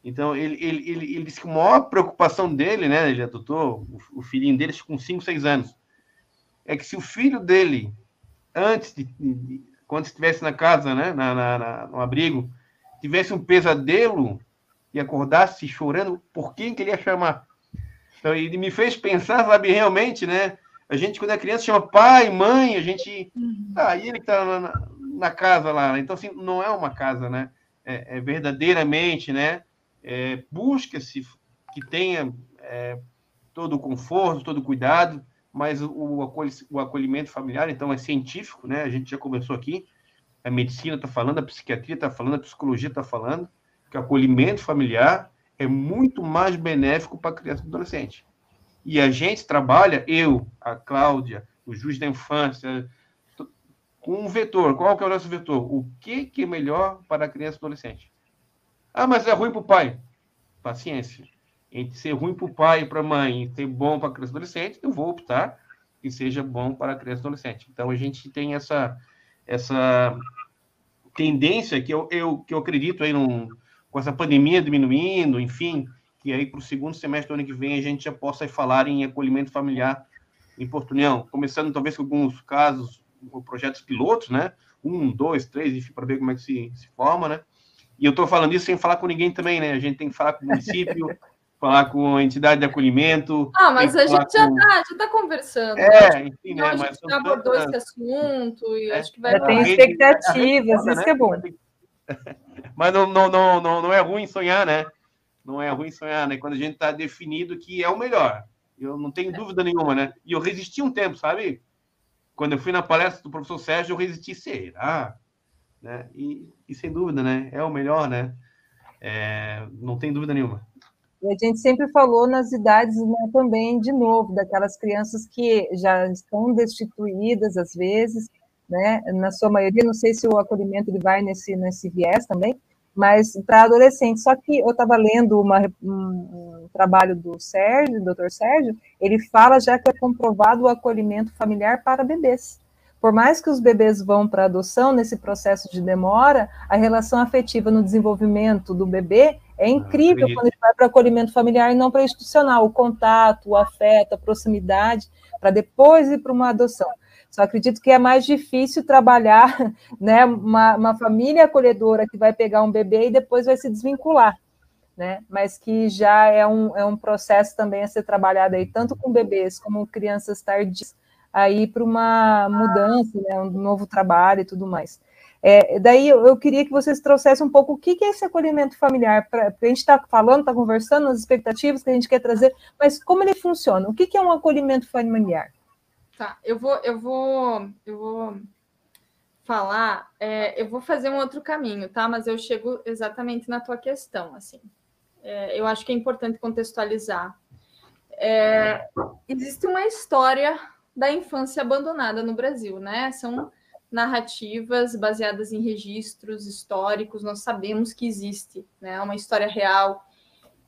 Então, ele, ele, ele, ele, disse que a maior preocupação dele, né? Ele adotou o, o filhinho dele com 5, 6 anos é que se o filho dele, antes de, de quando estivesse na casa, né, na, na, na, no abrigo, tivesse um pesadelo e acordasse chorando, por quem que ele ia chamar? Então, ele me fez pensar, sabe, realmente, né? A gente, quando é criança, chama pai, mãe, a gente. Uhum. Ah, e ele que está na, na, casa lá. Então, assim, não é uma casa, né? É, é verdadeiramente, né? É, Busca-se que tenha é, todo o conforto, todo o cuidado mas o, o acolhimento familiar, então, é científico, né? A gente já conversou aqui, a medicina está falando, a psiquiatria está falando, a psicologia está falando, que o acolhimento familiar é muito mais benéfico para a criança e adolescente. E a gente trabalha, eu, a Cláudia, o juiz da infância, com um vetor. Qual que é o nosso vetor? O que, que é melhor para a criança e adolescente? Ah, mas é ruim para o pai. Paciência entre ser ruim para o pai e para a mãe e ser bom para a criança e adolescente, eu vou optar que seja bom para a criança e adolescente. Então, a gente tem essa, essa tendência que eu, eu, que eu acredito aí num, com essa pandemia diminuindo, enfim, que aí para o segundo semestre do ano que vem a gente já possa falar em acolhimento familiar em Porto União, começando talvez com alguns casos, com projetos pilotos, né? Um, dois, três, enfim, para ver como é que se, se forma, né? E eu estou falando isso sem falar com ninguém também, né? A gente tem que falar com o município, falar com a entidade de acolhimento. Ah, mas a gente já está já tá conversando. É, enfim, né? Mas a gente já abordou esse assunto e é, acho que vai. Já tem expectativas, isso que é bom. Mas não, não, não, não, não é ruim sonhar, né? Não é ruim sonhar, né? Quando a gente está definido que é o melhor. Eu não tenho dúvida nenhuma, né? E eu resisti um tempo, sabe? Quando eu fui na palestra do professor Sérgio, eu resisti, será? Né? E, e sem dúvida, né? É o melhor, né? É, não tem dúvida nenhuma. E a gente sempre falou nas idades né, também, de novo, daquelas crianças que já estão destituídas, às vezes, né, na sua maioria, não sei se o acolhimento ele vai nesse, nesse viés também, mas para adolescentes. Só que eu estava lendo uma, um, trabalho do Sérgio, do doutor Sérgio, ele fala já que é comprovado o acolhimento familiar para bebês. Por mais que os bebês vão para adoção, nesse processo de demora, a relação afetiva no desenvolvimento do bebê é ah, incrível quando ele vai para acolhimento familiar e não para institucional. O contato, o afeto, a proximidade, para depois ir para uma adoção. Só acredito que é mais difícil trabalhar né, uma, uma família acolhedora que vai pegar um bebê e depois vai se desvincular. Né? Mas que já é um, é um processo também a ser trabalhado aí, tanto com bebês como crianças tardias, aí para uma mudança, né, um novo trabalho e tudo mais. É, daí eu, queria que vocês trouxessem um pouco o que, que é esse acolhimento familiar, para a gente está falando, está conversando, as expectativas que a gente quer trazer, mas como ele funciona? O que, que é um acolhimento familiar? Tá, eu vou, eu vou, eu vou falar, é, eu vou fazer um outro caminho, tá? Mas eu chego exatamente na tua questão, assim. É, eu acho que é importante contextualizar. É, existe uma história da infância abandonada no Brasil, né? São narrativas baseadas em registros históricos, nós sabemos que existe, né? Uma história real.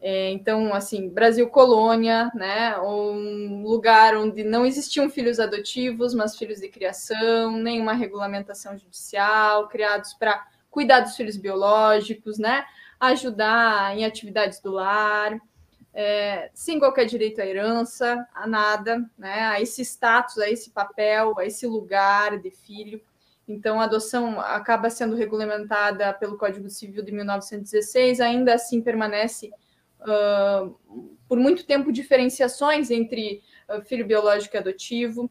É, então, assim, Brasil colônia, né? Um lugar onde não existiam filhos adotivos, mas filhos de criação, nenhuma regulamentação judicial, criados para cuidar dos filhos biológicos, né? Ajudar em atividades do lar é, sem qualquer direito à herança, a nada, né, a esse status, a esse papel, a esse lugar de filho. Então, a adoção acaba sendo regulamentada pelo Código Civil de 1916, ainda assim permanece por muito tempo diferenciações entre filho biológico e adotivo.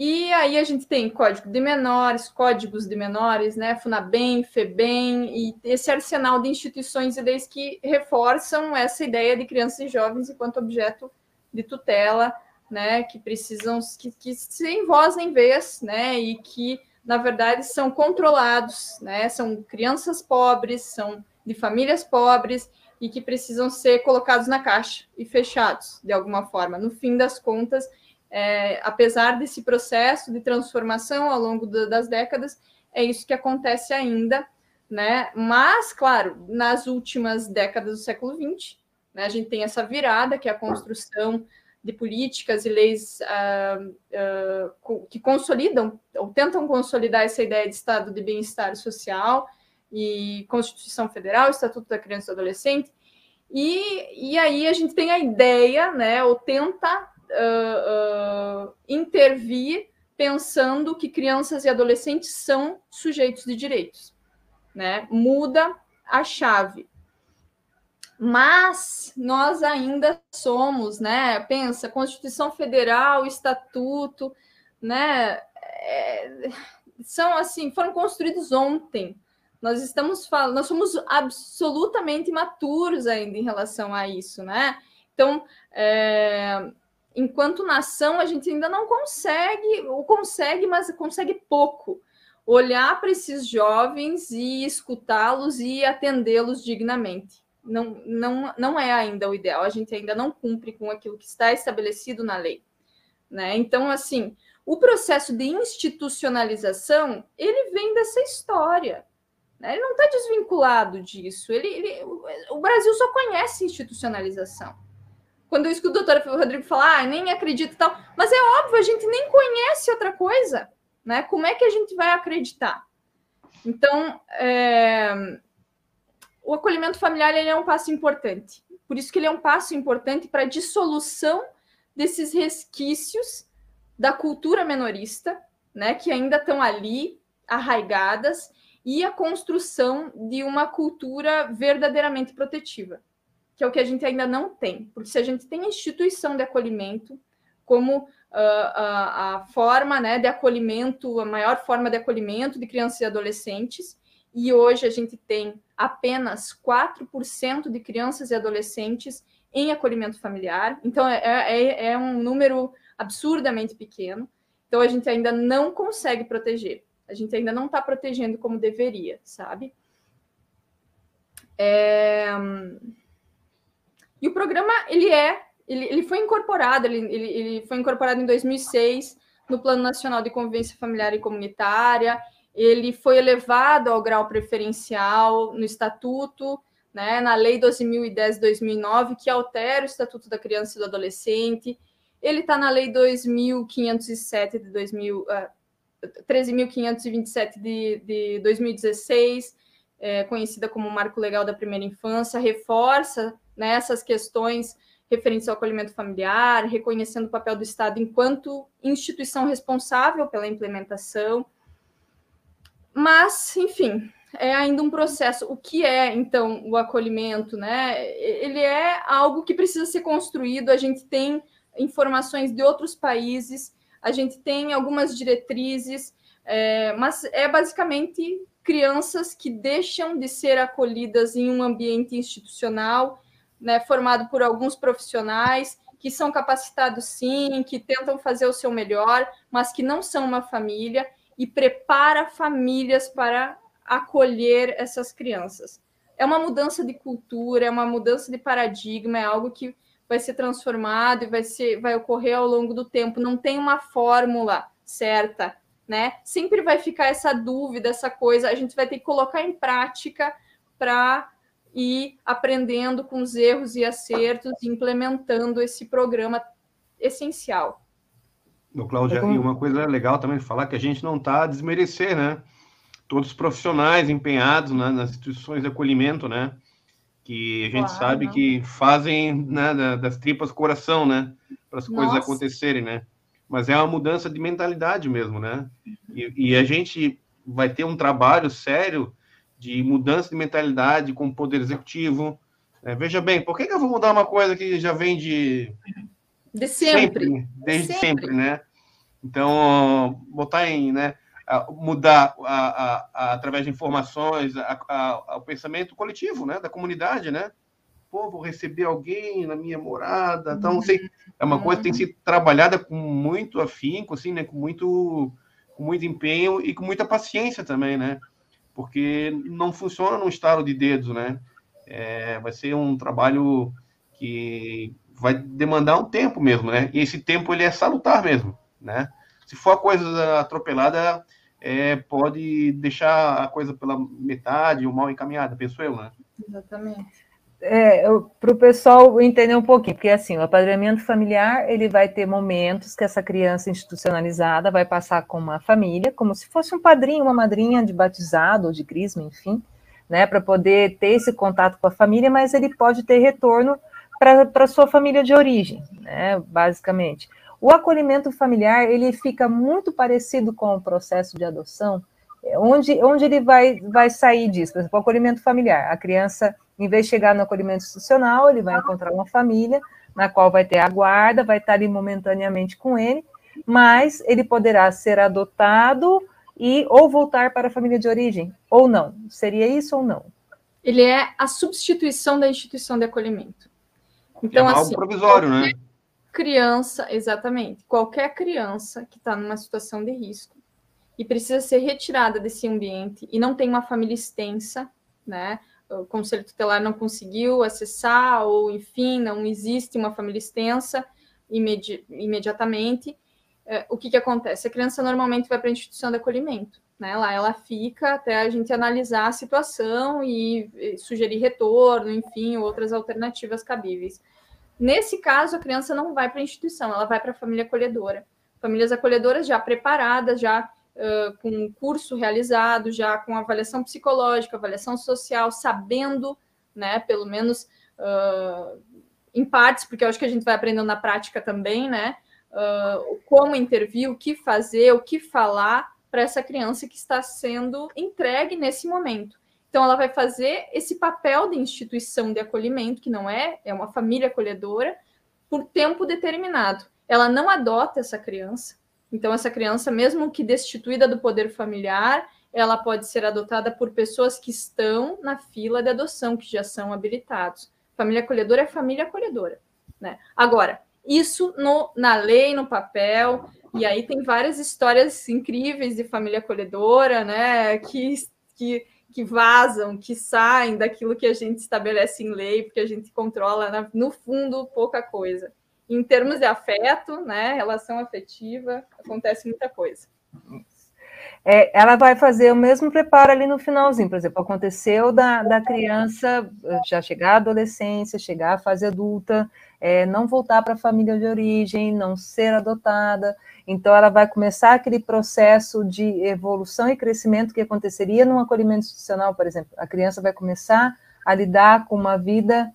E aí a gente tem código de menores, códigos de menores, né, FUNABEM, FEBEM, e esse arsenal de instituições e leis que reforçam essa ideia de crianças e jovens enquanto objeto de tutela, né, que precisam, que, que sem voz nem vez, né, e que, na verdade, são controlados, né, são crianças pobres, são de famílias pobres, e que precisam ser colocados na caixa e fechados, de alguma forma. No fim das contas, é, apesar desse processo de transformação ao longo do, das décadas, é isso que acontece ainda, né? Mas, claro, nas últimas décadas do século XX, né, a gente tem essa virada, que é a construção de políticas e leis uh, uh, que consolidam ou tentam consolidar essa ideia de estado de bem-estar social e Constituição Federal, Estatuto da Criança e do Adolescente, e, e aí a gente tem a ideia, né, ou tenta uh, uh, intervir pensando que crianças e adolescentes são sujeitos de direitos, né? Muda a chave. Mas nós ainda somos, né? Pensa, Constituição Federal, Estatuto, né? É, são assim, foram construídos ontem. Nós estamos falando, nós somos absolutamente imaturos ainda em relação a isso, né? Então, é, enquanto nação, a gente ainda não consegue, ou consegue, mas consegue pouco, olhar para esses jovens e escutá-los e atendê-los dignamente. Não, não, não é ainda o ideal, a gente ainda não cumpre com aquilo que está estabelecido na lei. Né? Então, assim, o processo de institucionalização, ele vem dessa história. Né? Ele não está desvinculado disso. Ele, ele, o Brasil só conhece institucionalização quando eu escuto o doutor Rodrigo falar, ah, nem acredito tal, mas é óbvio, a gente nem conhece outra coisa, né? Como é que a gente vai acreditar? Então, é... o acolhimento familiar ele é um passo importante. Por isso que ele é um passo importante para a dissolução desses resquícios da cultura menorista, né, que ainda estão ali arraigadas, e a construção de uma cultura verdadeiramente protetiva que é o que a gente ainda não tem. Porque se a gente tem instituição de acolhimento como uh, a, a forma né, de acolhimento, a maior forma de acolhimento de crianças e adolescentes, e hoje a gente tem apenas 4% de crianças e adolescentes em acolhimento familiar, então é, é, é um número absurdamente pequeno. Então a gente ainda não consegue proteger, a gente ainda não está protegendo como deveria, sabe? É... E o programa, ele é, ele, ele foi incorporado, ele, ele, ele foi incorporado em 2006 no Plano Nacional de Convivência Familiar e Comunitária, ele foi elevado ao grau preferencial no Estatuto, né, na Lei 12.010-2009, que altera o Estatuto da Criança e do Adolescente, ele está na Lei 2.507 de 2000, uh, 13.527 de, de 2016, é, conhecida como Marco Legal da Primeira Infância, reforça né, essas questões referentes ao acolhimento familiar, reconhecendo o papel do Estado enquanto instituição responsável pela implementação. Mas, enfim, é ainda um processo. O que é, então, o acolhimento? Né? Ele é algo que precisa ser construído, a gente tem informações de outros países, a gente tem algumas diretrizes, é, mas é basicamente crianças que deixam de ser acolhidas em um ambiente institucional né, formado por alguns profissionais que são capacitados sim, que tentam fazer o seu melhor, mas que não são uma família e prepara famílias para acolher essas crianças. É uma mudança de cultura, é uma mudança de paradigma, é algo que vai ser transformado e vai ser vai ocorrer ao longo do tempo, não tem uma fórmula certa, né? Sempre vai ficar essa dúvida, essa coisa, a gente vai ter que colocar em prática para e aprendendo com os erros e acertos, implementando esse programa essencial. No Cláudia, e uma coisa legal também falar que a gente não está a desmerecer, né? Todos os profissionais empenhados né, nas instituições de acolhimento, né? Que a gente claro, sabe não. que fazem né, das tripas coração, né? Para as coisas acontecerem, né? Mas é uma mudança de mentalidade mesmo, né? E, e a gente vai ter um trabalho sério de mudança de mentalidade com o poder executivo. É, veja bem, por que, que, eu vou mudar uma coisa que já vem de, de sempre, sempre desde sempre. sempre, né? Então, botar em, né, mudar a, a, através de informações o pensamento coletivo, né, da comunidade, né? Pô, vou receber alguém na minha morada, então, sei, é uma coisa que tem que ser trabalhada com muito afinco, assim, né, com muito, com muito empenho e com muita paciência também, né? Porque não funciona num estalo de dedos, né? É, vai ser um trabalho que vai demandar um tempo mesmo, né? E esse tempo ele é salutar mesmo, né? Se for a coisa atropelada, é, pode deixar a coisa pela metade ou mal encaminhada, penso eu, né? Exatamente. É, para o pessoal entender um pouquinho, porque assim, o apadrinhamento familiar ele vai ter momentos que essa criança institucionalizada vai passar com uma família, como se fosse um padrinho, uma madrinha de batizado ou de crisma, enfim, né, para poder ter esse contato com a família, mas ele pode ter retorno para sua família de origem, né, basicamente. O acolhimento familiar ele fica muito parecido com o processo de adoção, é, onde, onde ele vai, vai sair disso. Por exemplo, o acolhimento familiar. A criança, em vez de chegar no acolhimento institucional, ele vai encontrar uma família na qual vai ter a guarda, vai estar ali momentaneamente com ele, mas ele poderá ser adotado e ou voltar para a família de origem, ou não. Seria isso ou não? Ele é a substituição da instituição de acolhimento. Então, é algo assim, provisório, né? Criança, exatamente. Qualquer criança que está numa situação de risco e precisa ser retirada desse ambiente e não tem uma família extensa, né? O conselho tutelar não conseguiu acessar, ou enfim, não existe uma família extensa imedi imediatamente. É, o que, que acontece? A criança normalmente vai para a instituição de acolhimento. Né? Lá ela fica até a gente analisar a situação e, e sugerir retorno, enfim, outras alternativas cabíveis. Nesse caso, a criança não vai para a instituição, ela vai para a família acolhedora. Famílias acolhedoras já preparadas, já uh, com um curso realizado, já com avaliação psicológica, avaliação social, sabendo, né, pelo menos uh, em partes, porque eu acho que a gente vai aprendendo na prática também, né, uh, como intervir, o que fazer, o que falar para essa criança que está sendo entregue nesse momento. Então, ela vai fazer esse papel de instituição de acolhimento, que não é, é uma família acolhedora, por tempo determinado. Ela não adota essa criança. Então, essa criança, mesmo que destituída do poder familiar, ela pode ser adotada por pessoas que estão na fila de adoção, que já são habilitados. Família acolhedora é família acolhedora. Né? Agora, isso no, na lei, no papel, e aí tem várias histórias incríveis de família acolhedora, né? Que, que, que vazam, que saem daquilo que a gente estabelece em lei, porque a gente controla, né? no fundo, pouca coisa. Em termos de afeto, né? Relação afetiva, acontece muita coisa. É, ela vai fazer o mesmo preparo ali no finalzinho, por exemplo, aconteceu da, da criança já chegar à adolescência, chegar à fase adulta, é, não voltar para a família de origem, não ser adotada. Então, ela vai começar aquele processo de evolução e crescimento que aconteceria num acolhimento institucional, por exemplo. A criança vai começar a lidar com uma vida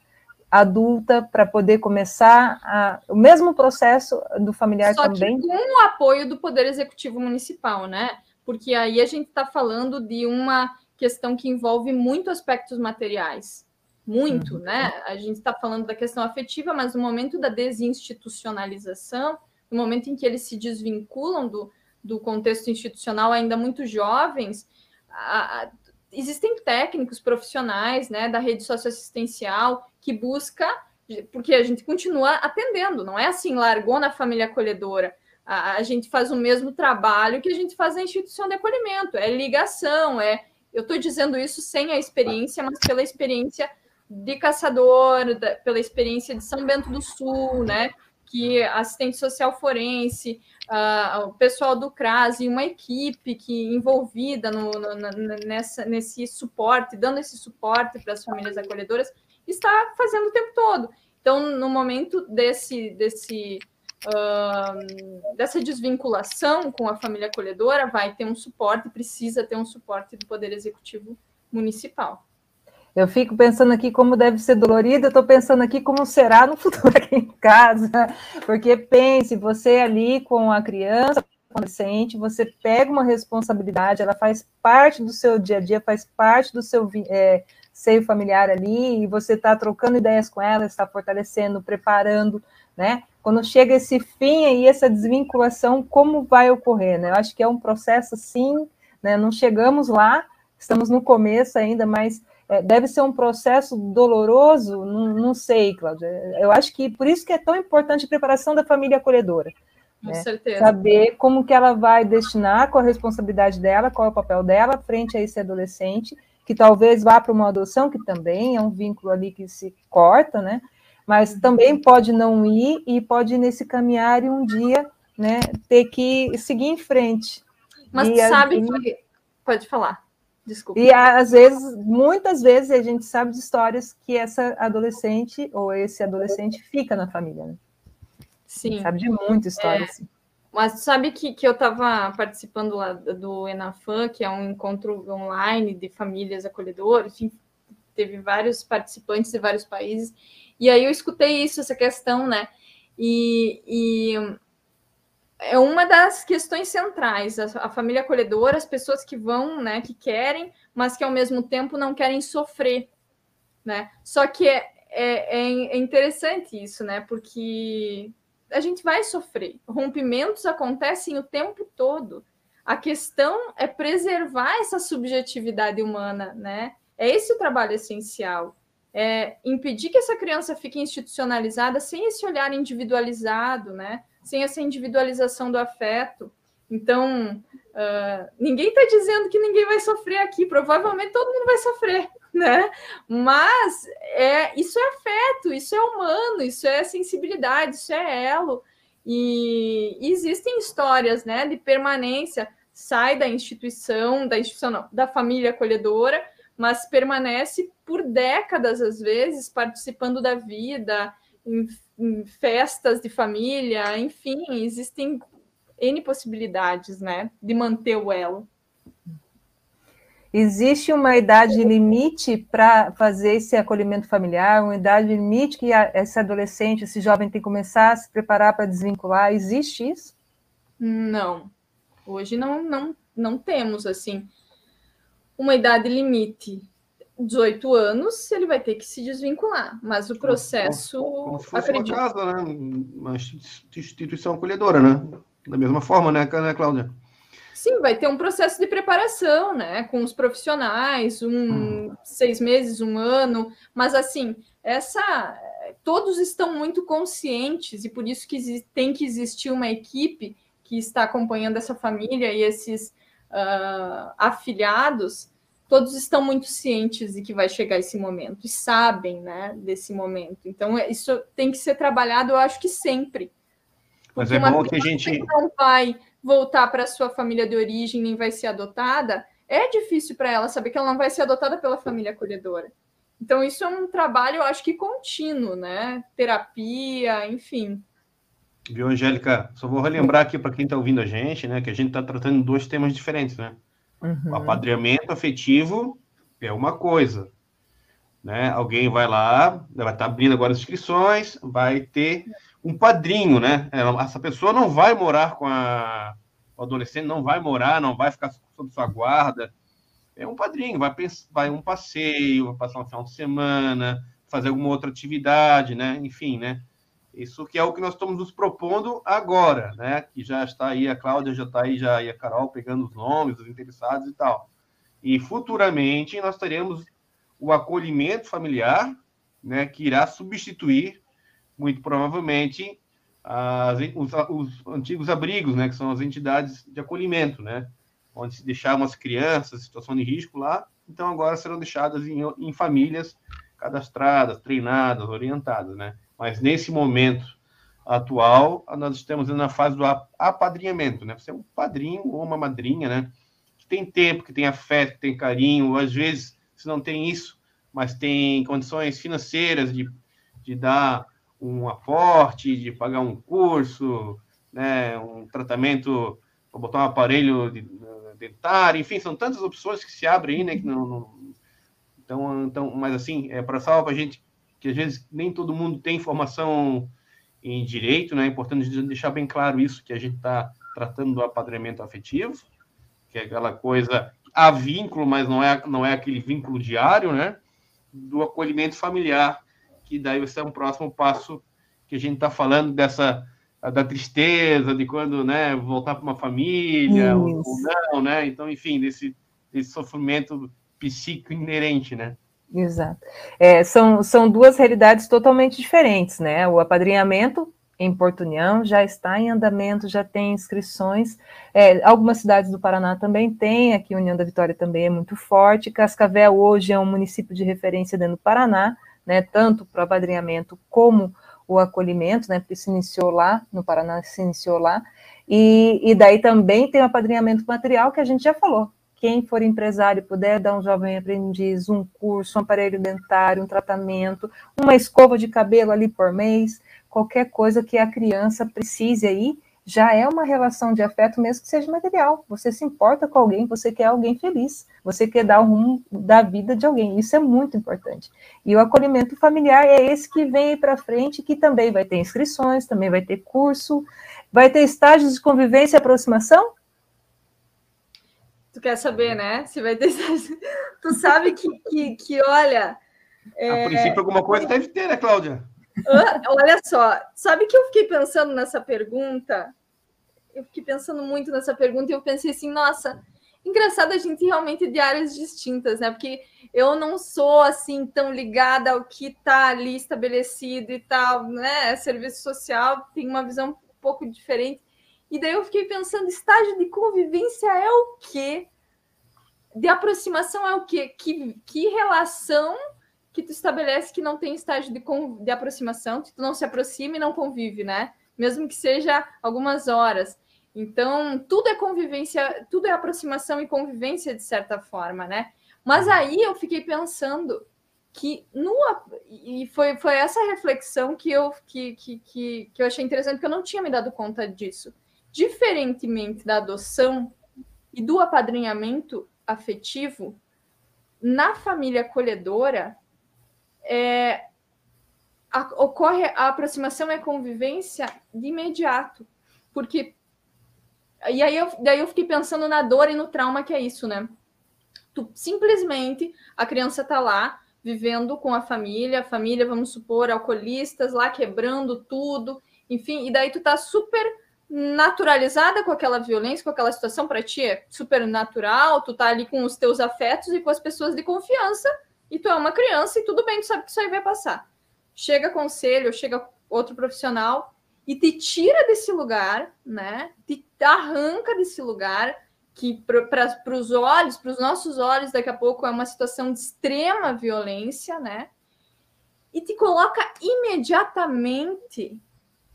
adulta para poder começar a, o mesmo processo do familiar Só também. Que com o apoio do Poder Executivo Municipal, né? Porque aí a gente está falando de uma questão que envolve muito aspectos materiais muito, uhum. né? A gente está falando da questão afetiva, mas no momento da desinstitucionalização, no momento em que eles se desvinculam do, do contexto institucional ainda muito jovens, a, a, existem técnicos profissionais, né, da rede socioassistencial que busca, porque a gente continua atendendo, não é assim, largou na família acolhedora. A, a gente faz o mesmo trabalho que a gente faz na instituição de acolhimento, é ligação, é. Eu estou dizendo isso sem a experiência, mas pela experiência de caçador, da, pela experiência de São Bento do Sul, né? Que assistente social forense, uh, o pessoal do CRAS e uma equipe que envolvida no, no, nessa, nesse suporte, dando esse suporte para as famílias acolhedoras, está fazendo o tempo todo. Então, no momento desse, desse uh, dessa desvinculação com a família acolhedora, vai ter um suporte, precisa ter um suporte do Poder Executivo Municipal. Eu fico pensando aqui como deve ser dolorido, eu estou pensando aqui como será no futuro aqui em casa, porque pense, você ali com a criança, adolescente, você pega uma responsabilidade, ela faz parte do seu dia a dia, faz parte do seu é, seio familiar ali, e você está trocando ideias com ela, está fortalecendo, preparando, né? Quando chega esse fim aí, essa desvinculação, como vai ocorrer, né? Eu acho que é um processo, sim, né? Não chegamos lá, estamos no começo ainda, mas é, deve ser um processo doloroso, não, não sei, Cláudia. Eu acho que por isso que é tão importante a preparação da família acolhedora. Com né? certeza. Saber como que ela vai destinar, qual a responsabilidade dela, qual é o papel dela frente a esse adolescente, que talvez vá para uma adoção, que também é um vínculo ali que se corta, né? Mas uhum. também pode não ir e pode ir nesse caminhar e um dia né, ter que seguir em frente. Mas e sabe assim, que. Pode falar. Desculpa. E às vezes, muitas vezes, a gente sabe de histórias que essa adolescente ou esse adolescente fica na família, né? Sim. Sabe de muita história, é, assim. Mas sabe que, que eu estava participando lá do Enafan, que é um encontro online de famílias acolhedoras, enfim, teve vários participantes de vários países, e aí eu escutei isso, essa questão, né? E, e é uma das questões centrais, a, a, família acolhedora, as pessoas que vão, né, que querem, mas que ao mesmo tempo não querem sofrer, né? Só que é, é, é interessante isso, né? Porque a gente vai sofrer. Rompimentos acontecem o tempo todo. A questão é preservar essa subjetividade humana, né? É esse o trabalho essencial. É impedir que essa criança fique institucionalizada sem esse olhar individualizado, né? Sem essa individualização do afeto. Então, uh, ninguém está dizendo que ninguém vai sofrer aqui, provavelmente todo mundo vai sofrer, né? Mas é, isso é afeto, isso é humano, isso é sensibilidade, isso é elo. E, existem histórias né, de permanência, sai da instituição, da instituição não, da família acolhedora, mas permanece por décadas, às vezes, participando da vida, festas de família, enfim, existem N possibilidades, né, de manter o elo. Existe uma idade limite para fazer esse acolhimento familiar, uma idade limite que esse adolescente, esse jovem tem que começar a se preparar para desvincular? Existe isso? Não. Hoje não, não, não temos assim uma idade limite. 18 anos, ele vai ter que se desvincular, mas o processo. Como, como se fosse acredito... uma casa, né? Uma instituição acolhedora, né? Da mesma forma, né, né, Cláudia? Sim, vai ter um processo de preparação, né? Com os profissionais, um hum. seis meses, um ano, mas assim, essa. Todos estão muito conscientes, e por isso que tem que existir uma equipe que está acompanhando essa família e esses uh, afiliados todos estão muito cientes de que vai chegar esse momento e sabem, né, desse momento. Então, é, isso tem que ser trabalhado, eu acho que sempre. Mas é bom que a gente não vai voltar para sua família de origem nem vai ser adotada. É difícil para ela saber que ela não vai ser adotada pela família acolhedora. Então, isso é um trabalho, eu acho que contínuo, né? Terapia, enfim. Viu, Angélica? Só vou relembrar aqui para quem está ouvindo a gente, né, que a gente está tratando dois temas diferentes, né? Uhum. O apadrinhamento afetivo é uma coisa. Né? Alguém vai lá, vai estar abrindo agora as inscrições, vai ter um padrinho, né? Essa pessoa não vai morar com a o adolescente, não vai morar, não vai ficar sob sua guarda. É um padrinho, vai, vai um passeio, vai passar um final de semana, fazer alguma outra atividade, né? Enfim, né? Isso que é o que nós estamos nos propondo agora, né? Que já está aí, a Cláudia já está aí, já e a Carol pegando os nomes dos interessados e tal. E futuramente nós teremos o acolhimento familiar, né? Que irá substituir, muito provavelmente, as, os, os, antigos abrigos, né? Que são as entidades de acolhimento, né? Onde se deixavam as crianças em situação de risco lá, então agora serão deixadas em, em famílias cadastradas, treinadas, orientadas, né? Mas nesse momento atual, nós estamos na fase do apadrinhamento, né? Você é um padrinho ou uma madrinha, né? Que tem tempo, que tem afeto, que tem carinho. Às vezes, se não tem isso, mas tem condições financeiras de, de dar um aporte, de pagar um curso, né? Um tratamento, ou botar um aparelho dentário, enfim, são tantas opções que se abrem aí, né? Que não, não... Então, então, mas assim, é para salvar a gente que às vezes nem todo mundo tem informação em direito, né? É importante deixar bem claro isso, que a gente está tratando do apadrinhamento afetivo, que é aquela coisa, há vínculo, mas não é, não é aquele vínculo diário, né? Do acolhimento familiar, que daí vai ser um próximo passo que a gente está falando dessa da tristeza, de quando né, voltar para uma família ou, ou, não, né? Então, enfim, desse, desse sofrimento psíquico inerente, né? Exato. É, são, são duas realidades totalmente diferentes, né? O apadrinhamento em Porto União já está em andamento, já tem inscrições. É, algumas cidades do Paraná também têm, aqui União da Vitória também é muito forte. Cascavel hoje é um município de referência dentro do Paraná, né? Tanto para o apadrinhamento como o acolhimento, né? Porque se iniciou lá, no Paraná se iniciou lá. E, e daí também tem o apadrinhamento material, que a gente já falou, quem for empresário puder dar um jovem aprendiz um curso, um aparelho dentário, um tratamento, uma escova de cabelo ali por mês, qualquer coisa que a criança precise aí, já é uma relação de afeto, mesmo que seja material. Você se importa com alguém, você quer alguém feliz, você quer dar o rumo da vida de alguém. Isso é muito importante. E o acolhimento familiar é esse que vem para frente, que também vai ter inscrições, também vai ter curso, vai ter estágios de convivência e aproximação, Tu quer saber, né? Se vai ter. tu sabe que, que, que olha. É... A princípio, alguma coisa deve ter, né, Cláudia? olha só, sabe que eu fiquei pensando nessa pergunta? Eu fiquei pensando muito nessa pergunta e eu pensei assim, nossa, engraçado a gente realmente de áreas distintas, né? Porque eu não sou assim tão ligada ao que está ali estabelecido e tal, né? Serviço social tem uma visão um pouco diferente. E daí eu fiquei pensando, estágio de convivência é o quê? De aproximação é o quê? Que, que relação que tu estabelece que não tem estágio de, de aproximação, que tu não se aproxima e não convive, né? Mesmo que seja algumas horas. Então, tudo é convivência, tudo é aproximação e convivência de certa forma, né? Mas aí eu fiquei pensando que no e foi, foi essa reflexão que eu que, que, que, que eu achei interessante, porque eu não tinha me dado conta disso. Diferentemente da adoção e do apadrinhamento afetivo, na família acolhedora, é, a, ocorre a aproximação e a convivência de imediato. Porque. E aí eu, daí eu fiquei pensando na dor e no trauma que é isso, né? Tu, simplesmente a criança está lá vivendo com a família, a família, vamos supor, alcoolistas lá quebrando tudo, enfim, e daí tu tá super naturalizada com aquela violência, com aquela situação, para ti é super natural, tu tá ali com os teus afetos e com as pessoas de confiança, e tu é uma criança e tudo bem, tu sabe que isso aí vai passar. Chega conselho, chega outro profissional e te tira desse lugar, né? Te arranca desse lugar que para os olhos, para os nossos olhos, daqui a pouco é uma situação de extrema violência, né? E te coloca imediatamente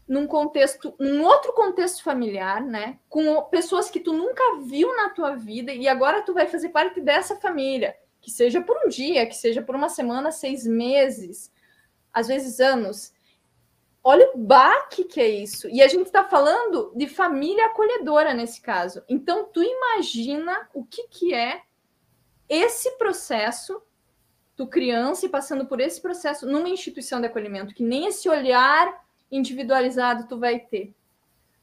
num contexto, um outro contexto familiar, né? Com pessoas que tu nunca viu na tua vida e agora tu vai fazer parte dessa família, que seja por um dia, que seja por uma semana, seis meses, às vezes anos. Olha o baque que é isso. E a gente está falando de família acolhedora nesse caso. Então, tu imagina o que, que é esse processo, tu criança e passando por esse processo numa instituição de acolhimento, que nem esse olhar individualizado tu vai ter.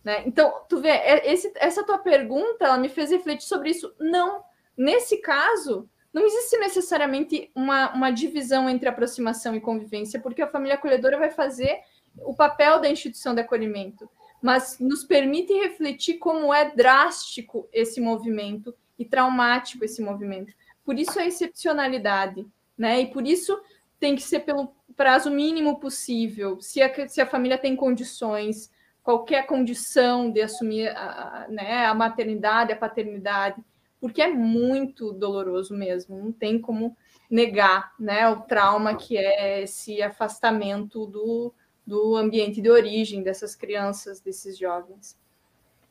Né? Então, tu vê, é, esse, essa tua pergunta, ela me fez refletir sobre isso. Não, nesse caso, não existe necessariamente uma, uma divisão entre aproximação e convivência, porque a família acolhedora vai fazer o papel da instituição de acolhimento, mas nos permite refletir como é drástico esse movimento e traumático esse movimento. Por isso a excepcionalidade, né? E por isso tem que ser pelo prazo mínimo possível. Se a, se a família tem condições, qualquer condição de assumir a, né, a maternidade, a paternidade, porque é muito doloroso mesmo, não tem como negar né, o trauma que é esse afastamento do, do ambiente de origem dessas crianças, desses jovens.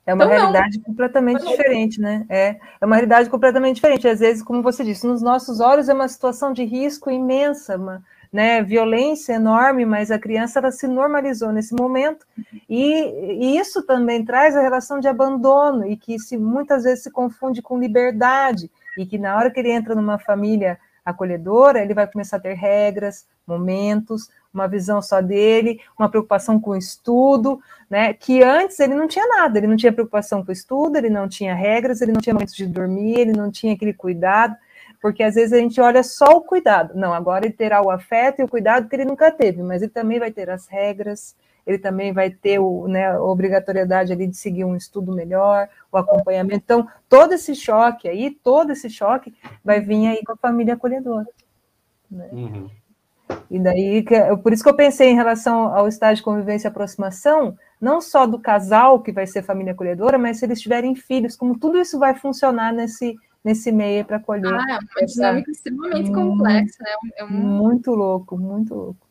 É uma então, realidade não. completamente diferente, né? É, é uma realidade completamente diferente. Às vezes, como você disse, nos nossos olhos é uma situação de risco imensa, uma, né, violência enorme, mas a criança ela se normalizou nesse momento. E, e, isso também traz a relação de abandono, e que se muitas vezes se confunde com liberdade, e que na hora que ele entra numa família acolhedora, ele vai começar a ter regras, momentos, uma visão só dele, uma preocupação com o estudo, né? Que antes ele não tinha nada, ele não tinha preocupação com o estudo, ele não tinha regras, ele não tinha momentos de dormir, ele não tinha aquele cuidado, porque às vezes a gente olha só o cuidado. Não, agora ele terá o afeto e o cuidado que ele nunca teve, mas ele também vai ter as regras, ele também vai ter o, né, a obrigatoriedade ali de seguir um estudo melhor, o acompanhamento. Então, todo esse choque aí, todo esse choque vai vir aí com a família acolhedora. Né? Uhum. E daí, por isso que eu pensei em relação ao estágio de convivência e aproximação, não só do casal que vai ser família acolhedora, mas se eles tiverem filhos, como tudo isso vai funcionar nesse, nesse meio para acolher. Ah, é uma dinâmica extremamente complexa, né? É um... Muito louco, muito louco.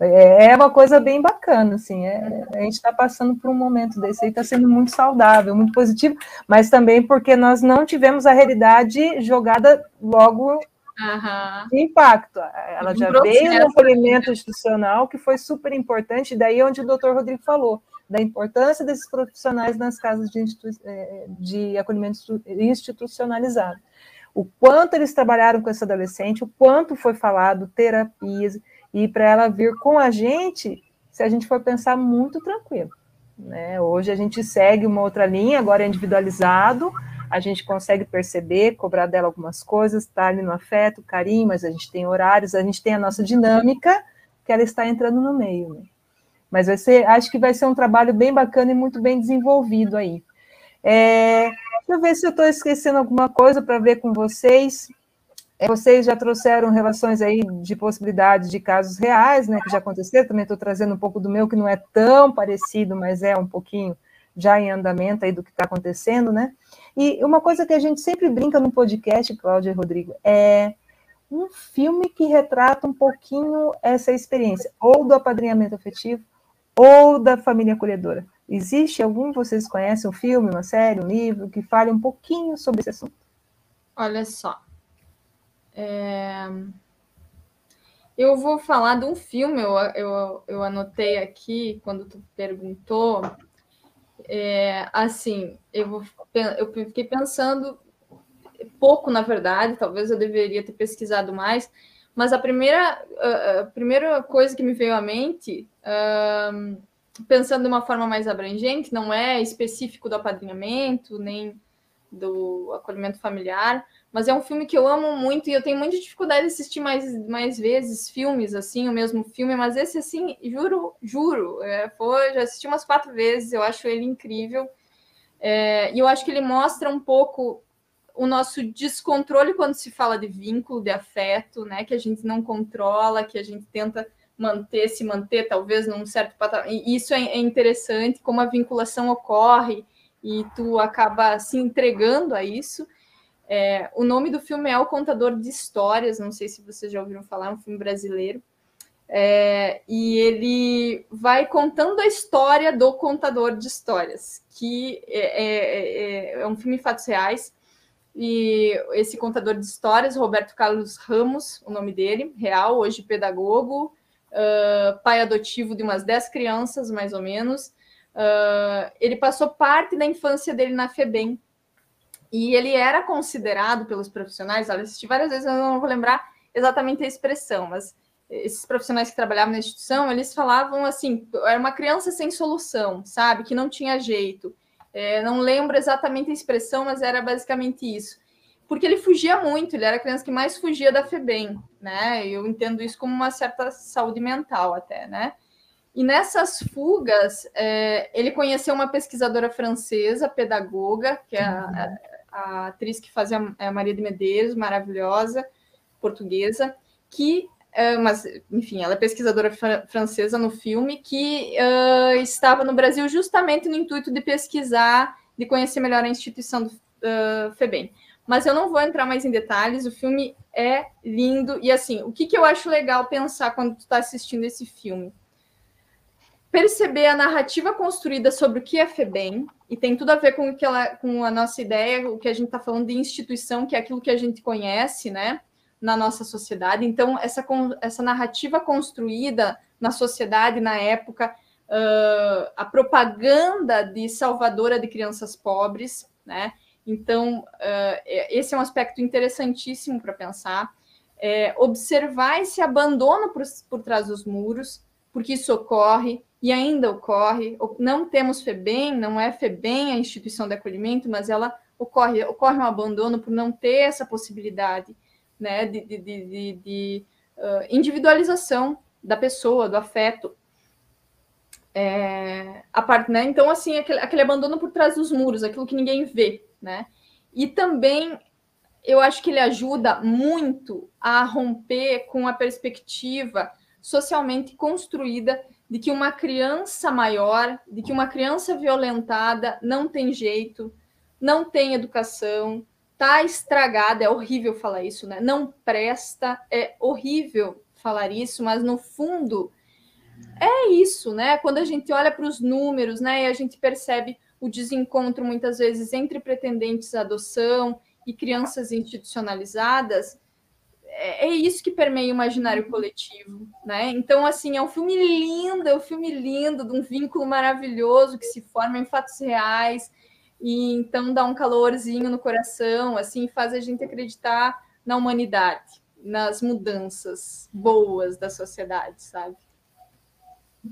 É, é uma coisa bem bacana, assim, é, a gente está passando por um momento desse aí, está sendo muito saudável, muito positivo, mas também porque nós não tivemos a realidade jogada logo Uhum. de impacto. Ela já veio no acolhimento né? institucional, que foi super importante, daí onde o doutor Rodrigo falou, da importância desses profissionais nas casas de, é, de acolhimento institucionalizado. O quanto eles trabalharam com esse adolescente, o quanto foi falado, terapias, e para ela vir com a gente, se a gente for pensar muito tranquilo. Né? Hoje a gente segue uma outra linha, agora é individualizado, a gente consegue perceber, cobrar dela algumas coisas, estar tá ali no afeto, carinho, mas a gente tem horários, a gente tem a nossa dinâmica, que ela está entrando no meio. Né? Mas vai ser, acho que vai ser um trabalho bem bacana e muito bem desenvolvido aí. É, deixa eu ver se eu estou esquecendo alguma coisa para ver com vocês. É, vocês já trouxeram relações aí de possibilidades de casos reais, né, que já aconteceram. Também estou trazendo um pouco do meu, que não é tão parecido, mas é um pouquinho já em andamento aí do que está acontecendo, né? E uma coisa que a gente sempre brinca no podcast, Cláudia e Rodrigo, é um filme que retrata um pouquinho essa experiência, ou do apadrinhamento afetivo, ou da família acolhedora. Existe algum, vocês conhecem um filme, uma série, um livro, que fale um pouquinho sobre esse assunto? Olha só. É... Eu vou falar de um filme, eu, eu, eu anotei aqui quando tu perguntou, é, assim, eu, vou, eu fiquei pensando pouco, na verdade, talvez eu deveria ter pesquisado mais, mas a primeira, a primeira coisa que me veio à mente, pensando de uma forma mais abrangente, não é específico do apadrinhamento, nem do acolhimento familiar, mas é um filme que eu amo muito e eu tenho muita dificuldade de assistir mais, mais vezes filmes, assim, o mesmo filme, mas esse, assim, juro, juro, é, foi, já assisti umas quatro vezes, eu acho ele incrível, é, e eu acho que ele mostra um pouco o nosso descontrole quando se fala de vínculo, de afeto, né, que a gente não controla, que a gente tenta manter, se manter, talvez, num certo patamar, e isso é, é interessante, como a vinculação ocorre, e tu acaba se entregando a isso, é, o nome do filme é O Contador de Histórias, não sei se vocês já ouviram falar, é um filme brasileiro. É, e ele vai contando a história do contador de histórias, que é, é, é, é um filme em fatos reais. E esse contador de histórias, Roberto Carlos Ramos, o nome dele, real, hoje pedagogo, uh, pai adotivo de umas 10 crianças, mais ou menos. Uh, ele passou parte da infância dele na FEBEM, e ele era considerado pelos profissionais, olha, assisti várias vezes, eu não vou lembrar exatamente a expressão, mas esses profissionais que trabalhavam na instituição, eles falavam assim, era uma criança sem solução, sabe, que não tinha jeito. É, não lembro exatamente a expressão, mas era basicamente isso. Porque ele fugia muito, ele era a criança que mais fugia da FEBEM, né? Eu entendo isso como uma certa saúde mental até, né? E nessas fugas, é, ele conheceu uma pesquisadora francesa, pedagoga, que é a, a atriz que fazia a Maria de Medeiros, maravilhosa, portuguesa, que, uh, mas, enfim, ela é pesquisadora fr francesa no filme, que uh, estava no Brasil justamente no intuito de pesquisar, de conhecer melhor a instituição do uh, FEBEM. Mas eu não vou entrar mais em detalhes, o filme é lindo, e assim, o que, que eu acho legal pensar quando tu está assistindo esse filme? Perceber a narrativa construída sobre o que é FEBEM, e tem tudo a ver com, que ela, com a nossa ideia, o que a gente está falando de instituição, que é aquilo que a gente conhece, né, na nossa sociedade. Então, essa, essa narrativa construída na sociedade, na época, uh, a propaganda de salvadora de crianças pobres, né, então, uh, esse é um aspecto interessantíssimo para pensar. é, observar esse abandono por, por trás dos muros, porque isso ocorre e ainda ocorre. Não temos FEBEM, não é FEBEM a instituição de acolhimento, mas ela ocorre, ocorre um abandono por não ter essa possibilidade né, de, de, de, de uh, individualização da pessoa, do afeto. É, a parte, né? Então, assim, aquele, aquele abandono por trás dos muros, aquilo que ninguém vê, né? E também eu acho que ele ajuda muito a romper com a perspectiva socialmente construída de que uma criança maior, de que uma criança violentada não tem jeito, não tem educação, tá estragada, é horrível falar isso, né? Não presta, é horrível falar isso, mas no fundo é isso, né? Quando a gente olha para os números, né, e a gente percebe o desencontro muitas vezes entre pretendentes à adoção e crianças institucionalizadas, é, é isso que permeia o imaginário coletivo, né? Então, assim, é um filme lindo, é um filme lindo, de um vínculo maravilhoso que se forma em fatos reais, e então dá um calorzinho no coração, assim, faz a gente acreditar na humanidade, nas mudanças boas da sociedade, sabe?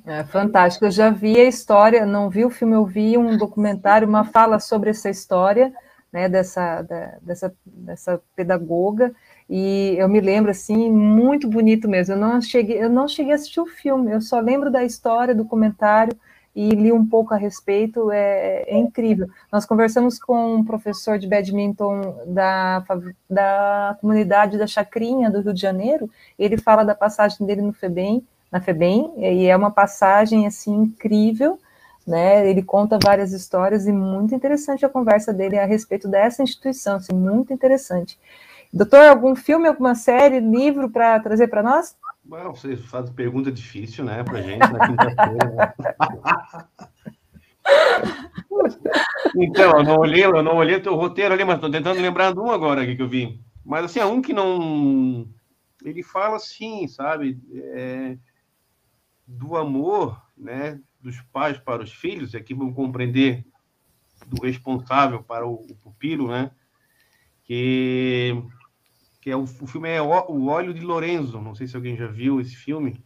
É fantástico. Eu já vi a história, não vi o filme, eu vi um documentário, uma fala sobre essa história, né, dessa, da, dessa, dessa pedagoga, e eu me lembro assim, muito bonito mesmo. Eu não cheguei, eu não cheguei a assistir o filme, eu só lembro da história, do comentário e li um pouco a respeito, é, é incrível. Nós conversamos com um professor de badminton da, da comunidade da Chacrinha do Rio de Janeiro, ele fala da passagem dele no FEBEM, na FEBEM, e é uma passagem assim incrível, né? Ele conta várias histórias e muito interessante a conversa dele a respeito dessa instituição, assim, muito interessante. Doutor, algum filme, alguma série, livro para trazer para nós? Bom, você faz pergunta difícil, né, para gente na quinta-feira. Então, eu não olhei, eu não olhei o teu roteiro ali, mas estou tentando lembrar de um agora aqui que eu vi. Mas assim, é um que não. Ele fala assim, sabe? É do amor, né, dos pais para os filhos, aqui vamos compreender do responsável para o, o pupilo, né, que, que é o, o filme é o, o Óleo de Lorenzo, não sei se alguém já viu esse filme.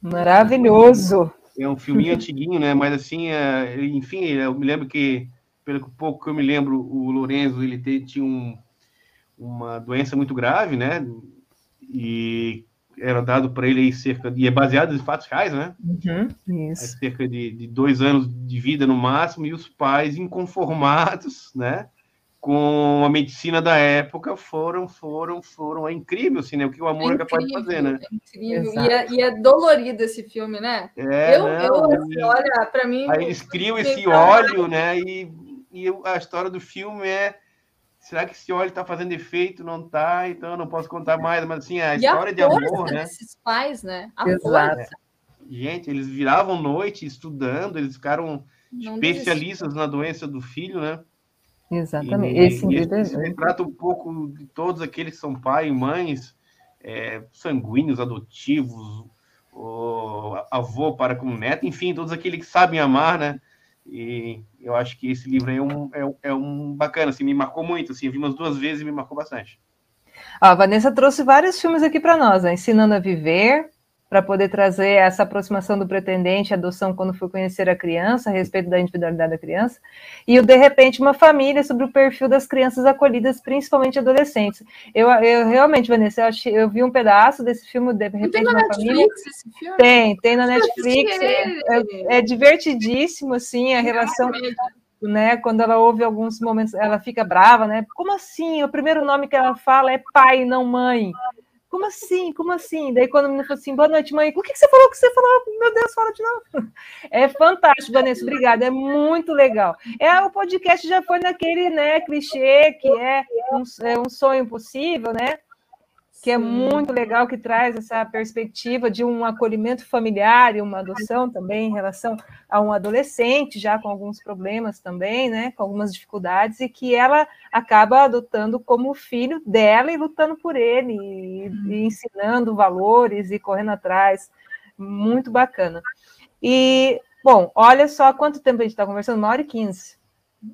Maravilhoso! É um filminho antiguinho, né, mas assim, é, enfim, eu me lembro que, pelo pouco que eu me lembro, o Lorenzo, ele tinha um, uma doença muito grave, né, e era dado para ele cerca de, e é baseado em fatos reais, né? Uhum, isso. Cerca de, de, dois anos de vida no máximo e os pais inconformados, né? Com a medicina da época foram, foram, foram. É incrível, assim, né? O que o amor é, incrível, é capaz de fazer, né? É incrível. E é, e é, dolorido esse filme, né? É, eu, não, eu assim, olha, para mim. Aí eles criam esse óleo, né? E, e a história do filme é será que esse óleo está fazendo efeito? Não está, então eu não posso contar mais. Mas assim, a e história a de amor, né? Esses pais, né? A Exato. força. Gente, eles viravam noite estudando, eles ficaram não especialistas na doença do filho, né? Exatamente. E, esse, e esse retrata um pouco de todos aqueles que são pai e mães, é, sanguíneos, adotivos, avô para com neto, enfim, todos aqueles que sabem amar, né? E eu acho que esse livro é um, é, é um bacana, assim, me marcou muito, assim, eu vi umas duas vezes e me marcou bastante. a Vanessa trouxe vários filmes aqui para nós, Ensinando a Viver, para poder trazer essa aproximação do pretendente, adoção quando for conhecer a criança, a respeito da individualidade da criança, e o De repente uma família sobre o perfil das crianças acolhidas, principalmente adolescentes. Eu, eu realmente, Vanessa, eu, achei, eu vi um pedaço desse filme De repente tem uma família. Esse filme? Tem, tem na Netflix. É, é, é, divertidíssimo, assim, a relação. Né, quando ela ouve alguns momentos, ela fica brava, né? Como assim? O primeiro nome que ela fala é pai, não mãe. Como assim? Como assim? Daí quando a menina falou assim, boa noite, mãe, o que, você falou que você falou? Meu Deus, fala de novo. É fantástico, Vanessa, obrigada, é muito legal. É, o podcast já foi naquele, né, clichê que é um, é um sonho possível, né? Que é muito legal, que traz essa perspectiva de um acolhimento familiar e uma adoção também em relação a um adolescente, já com alguns problemas também, né, com algumas dificuldades, e que ela acaba adotando como filho dela e lutando por ele, e, e uhum. ensinando valores e correndo atrás. Muito bacana. E, bom, olha só quanto tempo a gente está conversando, uma hora e quinze.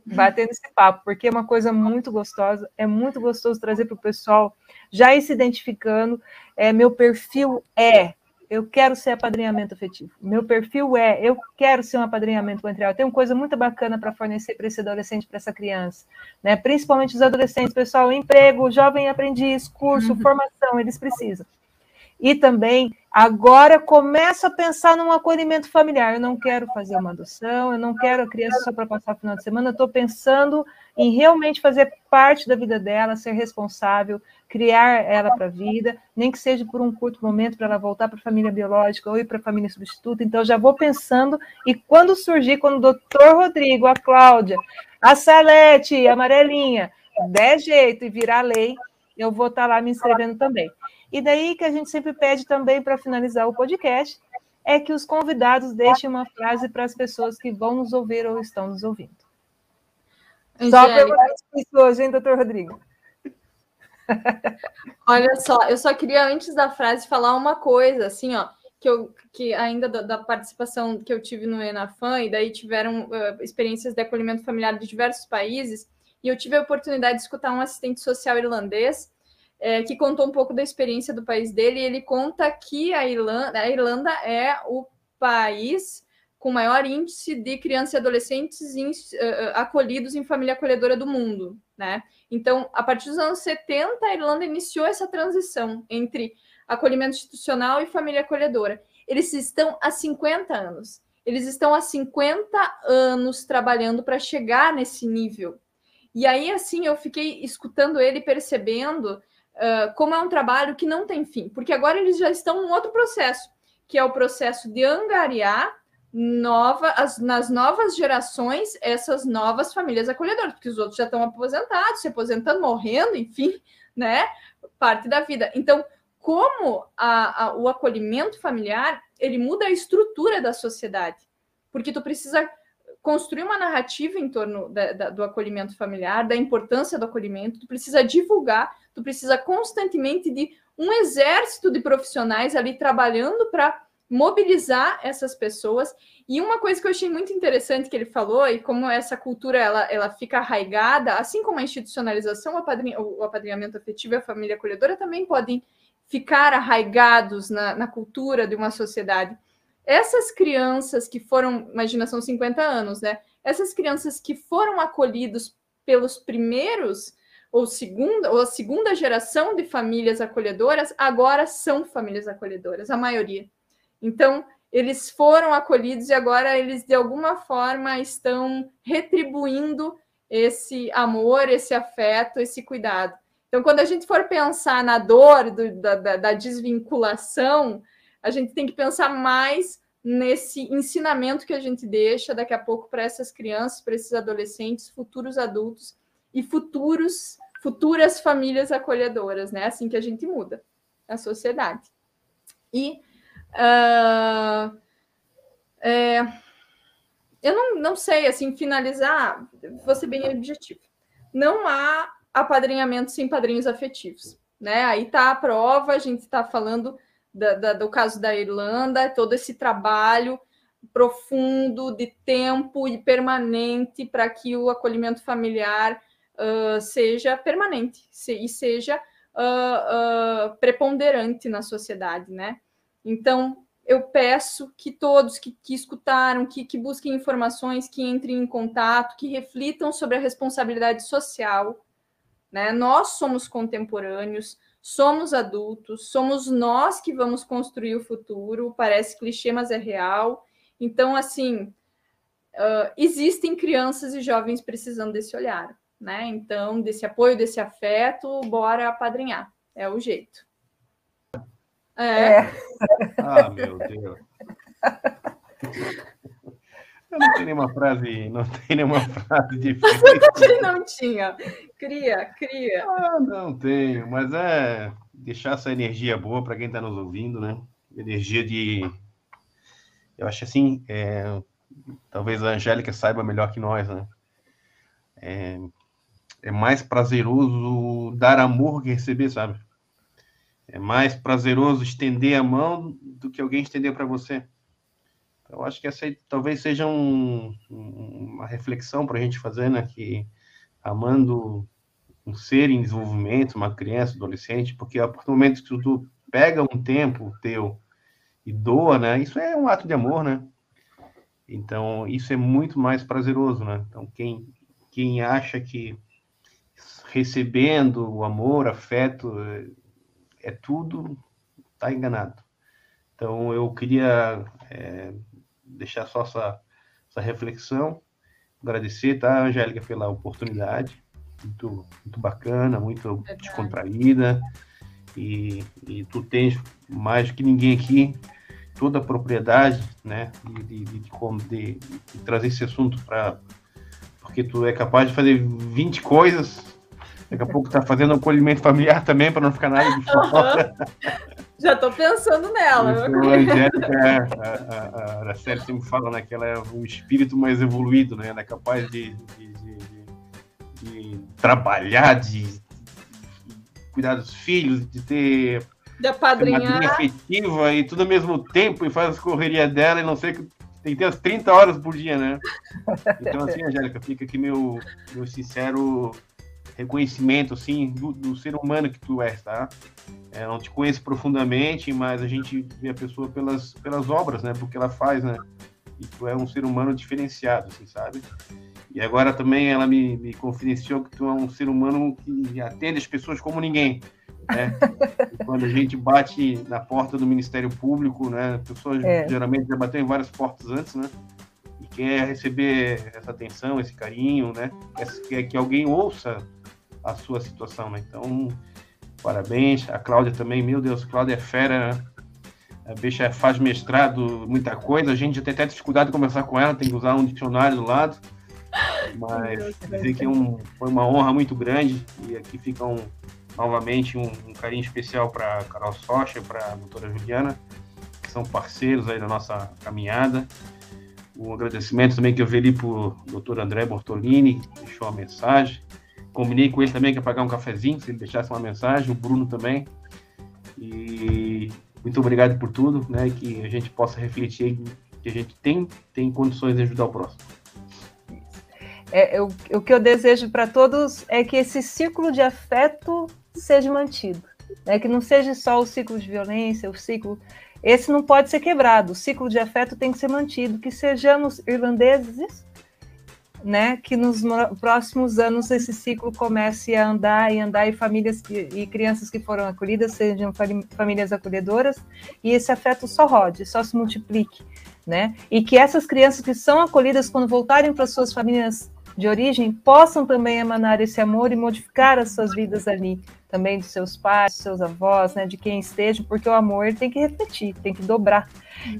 Batendo esse papo, porque é uma coisa muito gostosa, é muito gostoso trazer para o pessoal já ir se identificando. É, meu perfil é eu quero ser apadrinhamento afetivo. Meu perfil é, eu quero ser um apadrinhamento parental. Eu tenho coisa muito bacana para fornecer para esse adolescente, para essa criança, né? Principalmente os adolescentes, pessoal, emprego, jovem aprendiz, curso, uhum. formação, eles precisam. E também, agora começo a pensar num acolhimento familiar. Eu não quero fazer uma adoção, eu não quero a criança só para passar o final de semana, eu estou pensando em realmente fazer parte da vida dela, ser responsável, criar ela para a vida, nem que seja por um curto momento para ela voltar para a família biológica ou ir para a família substituta. Então, já vou pensando, e quando surgir, quando o doutor Rodrigo, a Cláudia, a Salete, a Amarelinha, der jeito e virar lei, eu vou estar tá lá me inscrevendo também. E daí que a gente sempre pede também para finalizar o podcast é que os convidados deixem uma frase para as pessoas que vão nos ouvir ou estão nos ouvindo. Só perguntar isso hoje, hein, doutor Rodrigo? Olha só, eu só queria, antes da frase, falar uma coisa, assim, ó, que, eu, que ainda da, da participação que eu tive no Enafan, e daí tiveram uh, experiências de acolhimento familiar de diversos países, e eu tive a oportunidade de escutar um assistente social irlandês é, que contou um pouco da experiência do país dele. Ele conta que a Irlanda, a Irlanda é o país com maior índice de crianças e adolescentes uh, acolhidos em família acolhedora do mundo, né? Então, a partir dos anos 70, a Irlanda iniciou essa transição entre acolhimento institucional e família acolhedora. Eles estão há 50 anos. Eles estão há 50 anos trabalhando para chegar nesse nível. E aí, assim, eu fiquei escutando ele, percebendo como é um trabalho que não tem fim, porque agora eles já estão em outro processo, que é o processo de angariar nova, as, nas novas gerações essas novas famílias acolhedoras, porque os outros já estão aposentados, se aposentando, morrendo, enfim, né? Parte da vida. Então, como a, a, o acolhimento familiar ele muda a estrutura da sociedade, porque tu precisa construir uma narrativa em torno da, da, do acolhimento familiar, da importância do acolhimento, tu precisa divulgar, tu precisa constantemente de um exército de profissionais ali trabalhando para mobilizar essas pessoas. E uma coisa que eu achei muito interessante que ele falou, e como essa cultura ela, ela fica arraigada, assim como a institucionalização, o, o apadrinhamento afetivo e a família acolhedora também podem ficar arraigados na, na cultura de uma sociedade essas crianças que foram, imagina, são 50 anos, né? Essas crianças que foram acolhidos pelos primeiros ou segunda ou a segunda geração de famílias acolhedoras agora são famílias acolhedoras, a maioria. Então, eles foram acolhidos e agora eles de alguma forma estão retribuindo esse amor, esse afeto, esse cuidado. Então, quando a gente for pensar na dor do, da, da, da desvinculação, a gente tem que pensar mais nesse ensinamento que a gente deixa daqui a pouco para essas crianças, para esses adolescentes, futuros adultos e futuros futuras famílias acolhedoras, né? Assim que a gente muda a sociedade. E uh, é, eu não, não sei, assim, finalizar, vou ser bem objetivo. Não há apadrinhamento sem padrinhos afetivos, né? Aí tá a prova, a gente está falando da, da, do caso da Irlanda, todo esse trabalho profundo de tempo e permanente para que o acolhimento familiar uh, seja permanente se, e seja uh, uh, preponderante na sociedade, né? Então, eu peço que todos que, que escutaram, que, que busquem informações, que entrem em contato, que reflitam sobre a responsabilidade social. Né? Nós somos contemporâneos, somos adultos, somos nós que vamos construir o futuro. Parece clichê, mas é real. Então, assim, uh, existem crianças e jovens precisando desse olhar, né? Então, desse apoio, desse afeto, bora apadrinhar. É o jeito. É. é. Ah, meu Deus. Eu não tenho nenhuma frase, não tem nenhuma frase difícil. Você não tinha. Cria, cria. Ah, não tenho, mas é deixar essa energia boa para quem está nos ouvindo, né? Energia de. Eu acho assim, é... talvez a Angélica saiba melhor que nós, né? É, é mais prazeroso dar amor que receber, sabe? É mais prazeroso estender a mão do que alguém estender para você. Então, acho que essa talvez seja um, uma reflexão para a gente fazer, né? Que amando um ser em desenvolvimento, uma criança, adolescente, porque a partir do momento que tu pega um tempo teu e doa, né? Isso é um ato de amor, né? Então, isso é muito mais prazeroso, né? Então, quem, quem acha que recebendo o amor, afeto, é tudo, tá enganado. Então, eu queria é, deixar só essa, essa reflexão, agradecer, tá, Angélica, pela oportunidade, muito, muito bacana, muito Verdade. descontraída, e, e tu tens mais do que ninguém aqui toda a propriedade, né, de, de, de, de trazer esse assunto para porque tu é capaz de fazer 20 coisas, daqui a pouco tá fazendo um acolhimento familiar também para não ficar nada de fora. Já estou pensando nela. Então, a Angélica, é, a, a, a Araceli sempre fala né, que ela é um espírito mais evoluído, né? Ela é capaz de, de, de, de trabalhar, de cuidar dos filhos, de ter de apadrinhar. afetiva e tudo ao mesmo tempo e faz as correrias dela e não sei que tem que ter as 30 horas por dia, né? Então, assim, Angélica, fica aqui meu, meu sincero reconhecimento, assim, do, do ser humano que tu és, tá? É, não te conheço profundamente, mas a gente vê a pessoa pelas, pelas obras, né? Porque ela faz, né? E tu é um ser humano diferenciado, assim, sabe? E agora também ela me, me confidenciou que tu é um ser humano que atende as pessoas como ninguém. Né? quando a gente bate na porta do Ministério Público, né? Pessoas é. geralmente já bateu em várias portas antes, né? E quer receber essa atenção, esse carinho, né? Quer que alguém ouça a sua situação, né? Então, parabéns. A Cláudia também, meu Deus, Cláudia é fera, né? A bicha faz mestrado, muita coisa. A gente tem até dificuldade de conversar com ela, tem que usar um dicionário do lado. Mas dizer que é um, foi uma honra muito grande e aqui fica um, novamente um, um carinho especial para Carol Socha, para a doutora Juliana, que são parceiros aí da nossa caminhada. Um agradecimento também que eu vi ali para o doutor André Bortolini, que deixou uma mensagem. Combinei com ele também que ia pagar um cafezinho, se ele deixasse uma mensagem, o Bruno também. E muito obrigado por tudo, né? Que a gente possa refletir que a gente tem, tem condições de ajudar o próximo. É, eu, o que eu desejo para todos é que esse ciclo de afeto seja mantido, né? que não seja só o ciclo de violência, o ciclo. Esse não pode ser quebrado, o ciclo de afeto tem que ser mantido, que sejamos irlandeses, né? que nos próximos anos esse ciclo comece a andar e andar, e famílias que, e crianças que foram acolhidas sejam famílias acolhedoras, e esse afeto só rode, só se multiplique. Né? E que essas crianças que são acolhidas, quando voltarem para suas famílias de origem possam também emanar esse amor e modificar as suas vidas ali, também dos seus pais, dos seus avós, né, de quem esteja, porque o amor tem que refletir, tem que dobrar.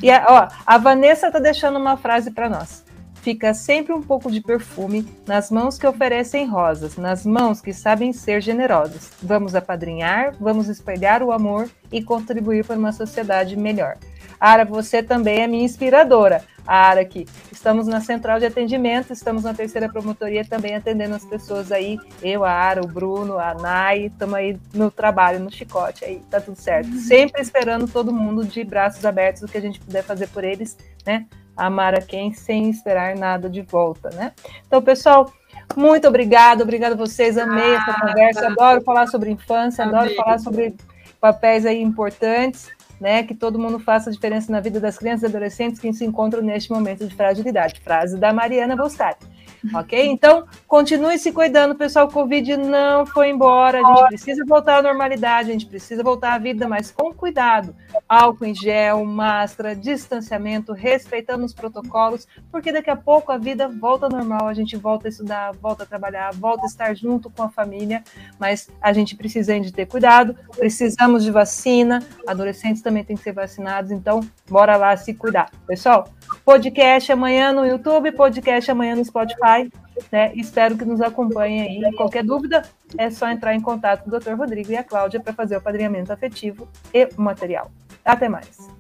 E ó, a Vanessa está deixando uma frase para nós. Fica sempre um pouco de perfume nas mãos que oferecem rosas, nas mãos que sabem ser generosas. Vamos apadrinhar, vamos espalhar o amor e contribuir para uma sociedade melhor. Ara, você também é minha inspiradora. Ara aqui. Estamos na central de atendimento, estamos na terceira promotoria também atendendo as pessoas aí. Eu, a Ara, o Bruno, a Nai, estamos aí no trabalho, no chicote aí, tá tudo certo. Uhum. Sempre esperando todo mundo de braços abertos o que a gente puder fazer por eles, né? Amar a quem sem esperar nada de volta, né? Então, pessoal, muito obrigado, obrigado a vocês, amei ah, essa conversa, adoro falar sobre infância, adoro falar sobre papéis aí importantes né, que todo mundo faça diferença na vida das crianças e adolescentes que se encontram neste momento de fragilidade. Frase da Mariana Boscari. Ok? Então, continue se cuidando, pessoal. O Covid não foi embora. A gente precisa voltar à normalidade, a gente precisa voltar à vida, mas com cuidado. Álcool em gel, máscara, distanciamento, respeitando os protocolos, porque daqui a pouco a vida volta normal, a gente volta a estudar, volta a trabalhar, volta a estar junto com a família, mas a gente precisa ainda ter cuidado, precisamos de vacina, adolescentes também têm que ser vacinados, então bora lá se cuidar. Pessoal, podcast amanhã no YouTube, podcast amanhã no Spotify. Né? Espero que nos acompanhem aí. Qualquer dúvida, é só entrar em contato com o Dr. Rodrigo e a Cláudia para fazer o padrinhamento afetivo e material. Até mais.